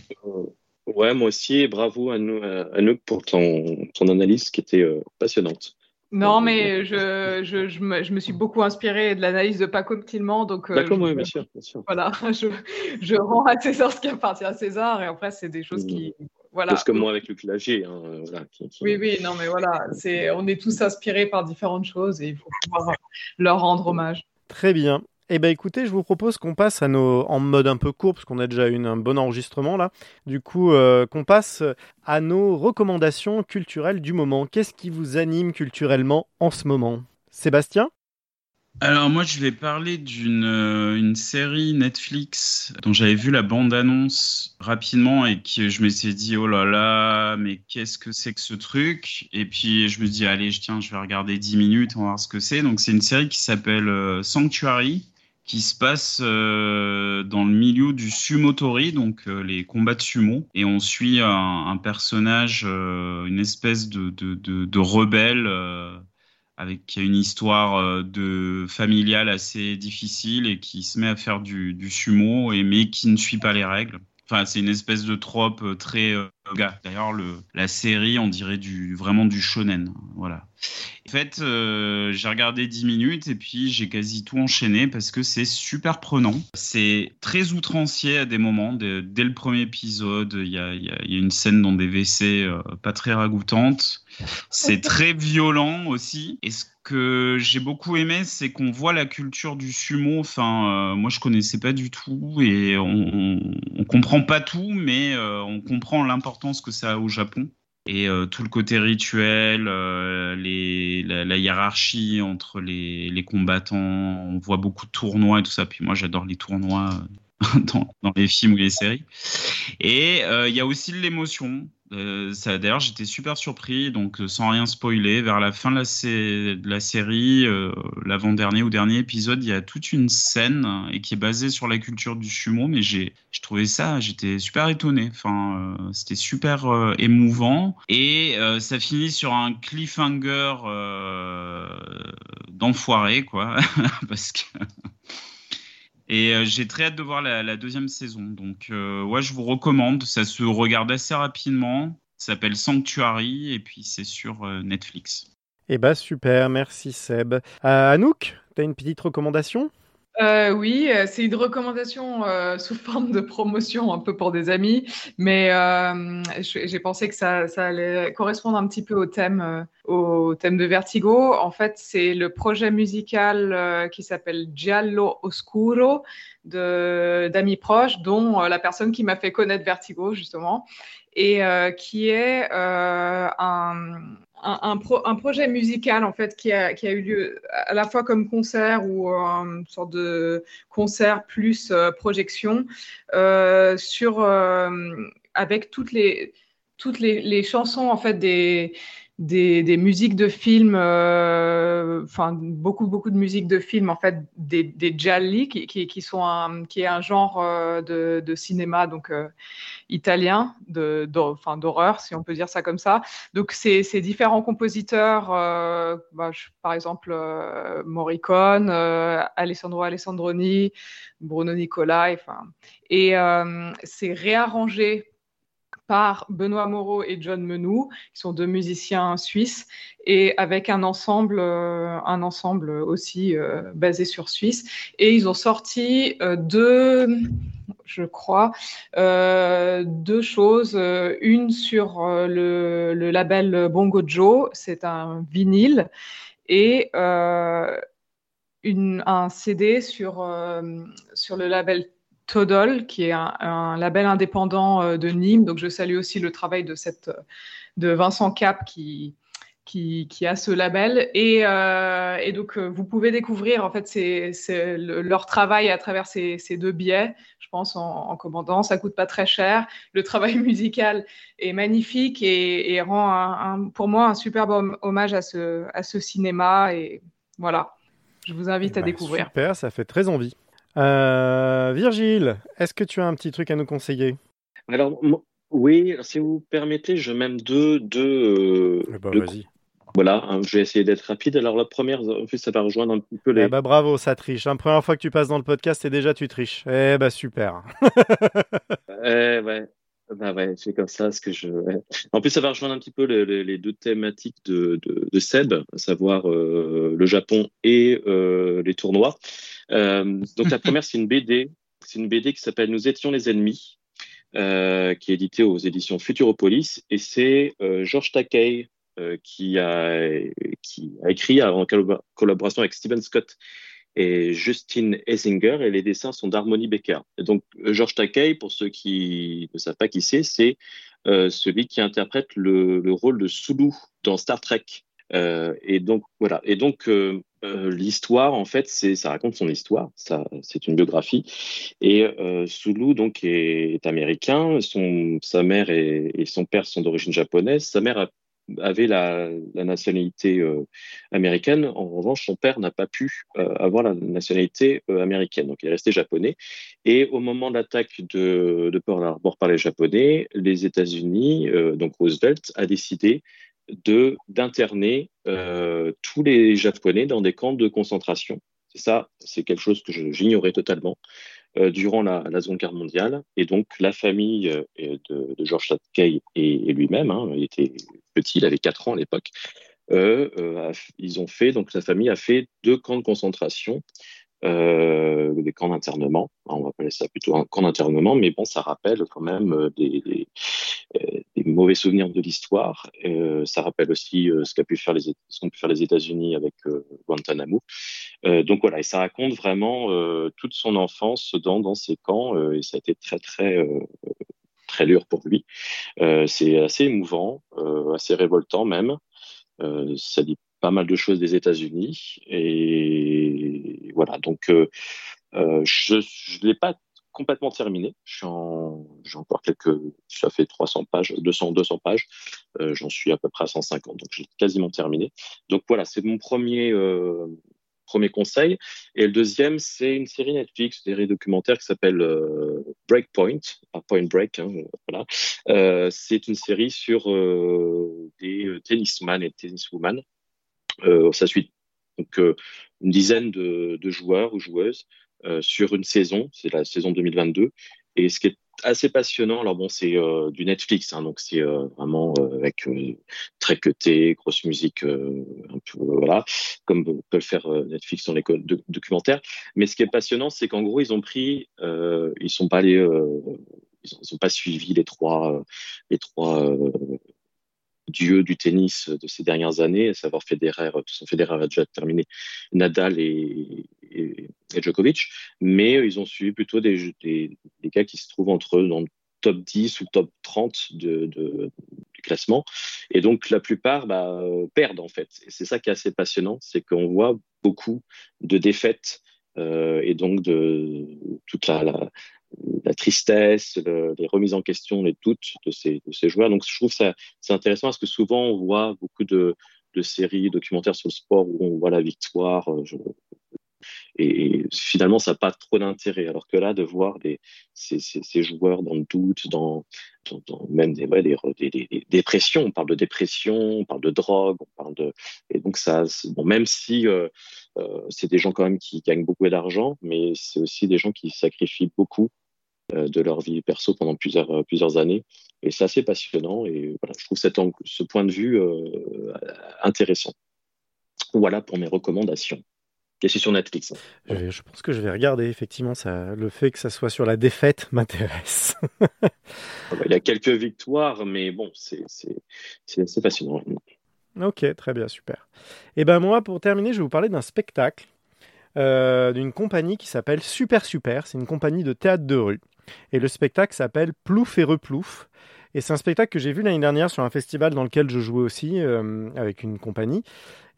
Ouais, moi aussi, et bravo à nous, à nous pour ton, ton analyse qui était euh, passionnante. Non, mais je, je, je, me, je, me, suis beaucoup inspirée de l'analyse de Paco Tilman. Donc, euh, D'accord, oui, bien sûr, bien sûr. Voilà, je, je rends à César ce qui appartient à César, et après, c'est des choses qui. Mmh. Voilà. Parce que moi avec le Clagé. Hein, voilà, Oui, oui, non, mais voilà, c'est, on est tous inspirés par différentes choses et il faut pouvoir leur rendre hommage. Très bien. Eh bien écoutez, je vous propose qu'on passe à nos en mode un peu court parce qu'on a déjà eu un bon enregistrement là. Du coup, euh, qu'on passe à nos recommandations culturelles du moment. Qu'est-ce qui vous anime culturellement en ce moment? Sébastien? Alors moi je vais parler d'une euh, série Netflix dont j'avais vu la bande-annonce rapidement et que je me suis dit oh là là mais qu'est-ce que c'est que ce truc? Et puis je me dis allez je tiens je vais regarder 10 minutes on va voir ce que c'est. Donc c'est une série qui s'appelle euh, Sanctuary qui se passe euh, dans le milieu du sumotori, donc euh, les combats de sumo, et on suit un, personnage, euh, une espèce de, de, de, rebelle avec qui a une histoire de familiale assez difficile et qui se met à faire du, du sumo, et mais qui ne suit pas les règles. Enfin, c'est une espèce de trope très D'ailleurs, la série, on dirait vraiment du shonen. Voilà. En fait, euh, j'ai regardé 10 minutes et puis j'ai quasi tout enchaîné parce que c'est super prenant. C'est très outrancier à des moments. Dès, le premier épisode, il y a, une scène dans des WC euh, pas très ragoûtante. C'est très violent aussi. Que j'ai beaucoup aimé, c'est qu'on voit la culture du sumo. Enfin, euh, moi, je connaissais pas du tout et on, comprend pas tout, mais on comprend l'importance que ça a au Japon et euh, tout le côté rituel, euh, les, la, hiérarchie entre les, combattants, on voit beaucoup de tournois et tout ça. Puis moi, j'adore les tournois euh, dans, dans, les films ou les séries. Et il y a aussi l'émotion. Euh, D'ailleurs, j'étais super surpris, donc euh, sans rien spoiler, vers la fin de la, série, euh, l'avant-dernier ou dernier épisode, il y a toute une scène et qui est basée sur la culture du sumo, mais j'ai trouvé ça, j'étais super étonné. Enfin, c'était super émouvant et ça finit sur un cliffhanger d'enfoiré, quoi, parce que et euh, j'ai très hâte de voir la, deuxième saison. Donc, euh, ouais, je vous recommande. Ça se regarde assez rapidement. Ça s'appelle Sanctuary et puis c'est sur euh, Netflix. Eh bah super, merci Seb. Anouk, tu as une petite recommandation? Euh, oui, euh, c'est une recommandation euh, sous forme de promotion un peu pour des amis, mais j'ai pensé que ça, allait correspondre un petit peu au thème, au thème de Vertigo. En fait, c'est le projet musical qui s'appelle Giallo Oscuro d'amis proches, dont la personne qui m'a fait connaître Vertigo justement, et qui est un, un, projet musical en fait qui a, eu lieu à la fois comme concert ou une sorte de concert plus euh, projection euh, sur euh, avec toutes les toutes les, chansons en fait des des, musiques de films, enfin beaucoup beaucoup de musiques de films en fait des, des gialli qui, qui, sont un, qui est un genre de, de cinéma donc italien de, d'horreur, si on peut dire ça comme ça. Donc, ces, différents compositeurs, euh, bah, par exemple euh, Morricone, euh, Alessandro Alessandroni, Bruno Nicolai, et c'est réarrangé par Benoît Moreau et John Menou, qui sont deux musiciens suisses, et avec un ensemble, un ensemble aussi basé sur Suisse. Et ils ont sorti deux, je crois, deux choses. Une sur le, label Bongo Joe, c'est un vinyle, et un CD sur, sur le label Todol, qui est un, label indépendant euh, de Nîmes. Donc, je salue aussi le travail de, cette, de Vincent Cap qui, qui, a ce label. Et, euh, donc, euh, vous pouvez découvrir en fait c'est, leur travail à travers ces, deux biais, je pense, en, commandant. Ça coûte pas très cher. Le travail musical est magnifique et, rend pour moi un superbe hommage à ce, à ce cinéma. Et voilà, je vous invite à bah, découvrir. Super, ça fait très envie. Euh, Virgile, est-ce que tu as un petit truc à nous conseiller? Alors, oui, si vous permettez, je même deux. deux, eh ben, vas-y. Voilà, hein, je vais essayer d'être rapide. Alors, la première, en plus, ça va rejoindre un petit peu les. Eh bah, bravo, ça triche. La première fois que tu passes dans le podcast et déjà tu triches. Eh bah, super. eh, ouais. Bah ouais, c'est comme ça ce que je. En plus, ça va rejoindre un petit peu les, deux thématiques de, de, Seb, à savoir euh, le Japon et euh, les tournois. Euh, donc la première, c'est une BD. C'est une BD qui s'appelle Nous étions les ennemis, qui est éditée aux éditions Futuropolis, et c'est Georges Takei qui a qui a écrit en collaboration avec Stephen Scott et Justine Essinger, et les dessins sont d'Harmony Becker. Et donc, Georges Takei, pour ceux qui ne savent pas qui c'est, c'est euh, celui qui interprète le, le, rôle de Sulu dans Star Trek. Euh, et donc, voilà. Et donc, euh, l'histoire, en fait, c'est, ça raconte son histoire. Ça, c'est une biographie. Et Sulu, donc, est, est américain. Son, sa mère et, et son père sont d'origine japonaise. Sa mère a avait la, nationalité euh, américaine. En revanche, son père n'a pas pu euh, avoir la nationalité euh, américaine, donc il est resté japonais. Et au moment de l'attaque de, de Pearl Harbor par les Japonais, les États-Unis, donc Roosevelt, a décidé d'interner tous les Japonais dans des camps de concentration. C'est ça, c'est quelque chose que j'ignorais totalement. Euh, durant la, Seconde Guerre mondiale. Et donc, la famille euh, de, de George et, lui-même, hein, il était petit, il avait 4 ans à l'époque, euh ils ont fait, donc la famille a fait deux camps de concentration euh, des camps d'internement. On va appeler ça plutôt un camp d'internement, mais bon, ça rappelle quand même euh, euh, des mauvais souvenirs de l'histoire. Ça rappelle aussi ce qu'ont pu faire les ce qu'ont pu faire les États-Unis avec Guantanamo. donc voilà, et ça raconte vraiment toute son enfance dans dans ces camps, et ça a été très très très dur pour lui. c'est assez émouvant, assez révoltant même. ça dit pas mal de choses des États-Unis. Et voilà, donc euh, euh, je ne l'ai pas complètement terminé. J'ai encore quelques, ça fait 300 pages, 200, 200 pages. Euh, j'en suis à peu près à 150, donc j'ai quasiment terminé. Donc voilà, c'est mon premier, conseil. Et le deuxième, c'est une série Netflix, une série documentaire qui s'appelle Breakpoint, Point Break. Hein, voilà. C'est une série sur des tennisman et tenniswoman ça suit donc euh, une dizaine de, joueurs ou joueuses euh, sur une saison, c'est la saison 2022. Et ce qui est assez passionnant, alors bon, c'est du Netflix, hein, donc c'est vraiment avec très cuté, grosse musique, un peu voilà, comme peut le faire Netflix dans les documentaires. Mais ce qui est passionnant, c'est qu'en gros, ils ont pris, ils sont pas allés, ils ont, pas suivi les trois, les trois dieu du tennis de ces dernières années, à savoir Federer, son Federer a déjà terminé, Nadal et, Djokovic, mais ils ont suivi plutôt des, des, des, gars qui se trouvent entre dans le top 10 ou top 30 de, de, du classement. Et donc, la plupart bah, perdent, en fait. Et c'est ça qui est assez passionnant, c'est qu'on voit beaucoup de défaites euh, et donc de toute la, la tristesse, les remises en question, les doutes de ces, joueurs. Donc, je trouve ça c'est intéressant parce que souvent on voit beaucoup de, séries documentaires sur le sport où on voit la victoire. Euh, et, finalement, ça n'a pas trop d'intérêt. Alors que là, de voir ces, joueurs dans le doute, dans, même des, ouais, des, dépressions, on parle de dépression, on parle de drogue, on parle de. Et donc, ça, bon, même si euh, euh, c'est des gens quand même qui gagnent beaucoup d'argent, mais c'est aussi des gens qui sacrifient beaucoup de leur vie perso pendant plusieurs, euh, plusieurs années. Et c'est assez passionnant et voilà, je trouve cet angle, ce point de vue euh, intéressant. Voilà pour mes recommandations. Et c'est sur Netflix. Je, vais- je pense que je vais regarder, effectivement, ça, le fait que ça soit sur la défaite m'intéresse. Ah bah, Il y a quelques victoires, mais bon, c'est assez fascinant. ok, très bien, super. Et ben moi, pour terminer, je vais vous parler d'un spectacle euh, d'une compagnie qui s'appelle Super Super. C'est une compagnie de théâtre de rue. Et le spectacle s'appelle Plouf et Replouf. Et c'est un spectacle que j'ai vu l'année dernière sur un festival dans lequel je jouais aussi euh, avec une compagnie.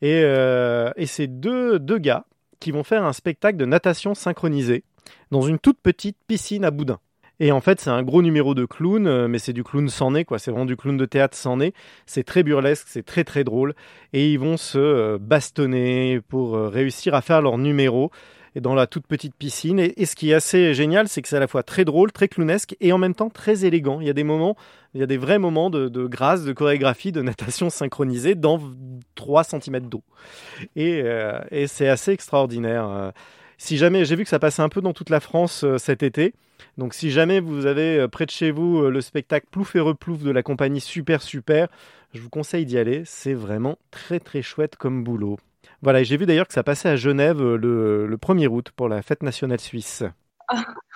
Et, euh, et c'est deux, deux gars qui vont faire un spectacle de natation synchronisée dans une toute petite piscine à Boudin. Et en fait, c'est un gros numéro de clown, euh, mais c'est du clown sans nez, quoi. C'est vraiment du clown de théâtre sans nez. C'est très burlesque, c'est très très drôle. Et ils vont se bastonner pour réussir à faire leur numéro et dans la toute petite piscine. Et, ce qui est assez génial, c'est que c'est à la fois très drôle, très clownesque et en même temps très élégant. Il y a des moments, il y a des vrais moments de, grâce, de chorégraphie, de natation synchronisée dans 3 cm d'eau. Et, euh, et c'est assez extraordinaire. Euh, Si jamais, j'ai vu que ça passait un peu dans toute la France euh, cet été. Donc si jamais vous avez près de chez vous le spectacle Plouf et Replouf de la compagnie Super Super, je vous conseille d'y aller. C'est vraiment très très chouette comme boulot. Voilà, et j'ai vu d'ailleurs que ça passait à Genève euh, le, le 1er août pour la fête nationale suisse.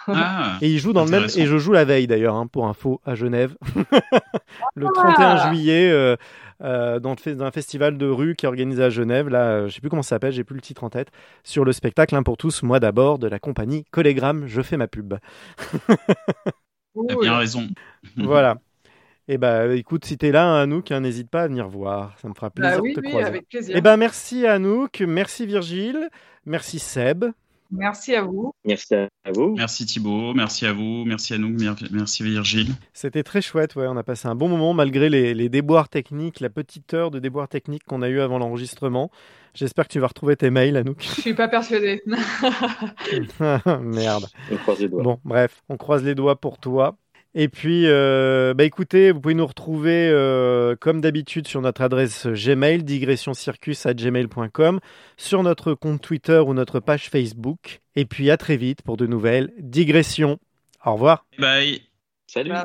Ah, Et il joue dans le même et je joue la veille d'ailleurs hein, pour info à Genève. Le 31 juillet euh, euh, dans, le fe- dans un festival de rue qui est organisé à Genève là euh, je sais plus comment ça s'appelle j'ai plus le titre en tête sur le spectacle un pour tous moi d'abord de la compagnie Collégramme je fais ma pub. T'as bien raison. voilà et bah écoute si t'es là Anouk hein, n'hésite pas à venir voir ça me fera plaisir Bah oui, de te oui, croiser avec plaisir. et ben merci Anouk merci Virgile merci Seb Merci à vous. Merci à vous. Merci Thibaut, merci à vous, merci à nous, mer- merci Virgile. C'était très chouette, ouais. On a passé un bon moment malgré les, les déboires techniques, la petite heure de déboires techniques qu'on a eu avant l'enregistrement. J'espère que tu vas retrouver tes mails, Anouk. Je suis pas persuadée. Merde. On croise les doigts. Bon, bref, on croise les doigts pour toi. Et puis, euh, bah écoutez, vous pouvez nous retrouver euh, comme d'habitude sur notre adresse Gmail, digressioncircus@gmail.com, sur notre compte Twitter ou notre page Facebook. Et puis à très vite pour de nouvelles digressions. Au revoir. Bye. Salut. Bye.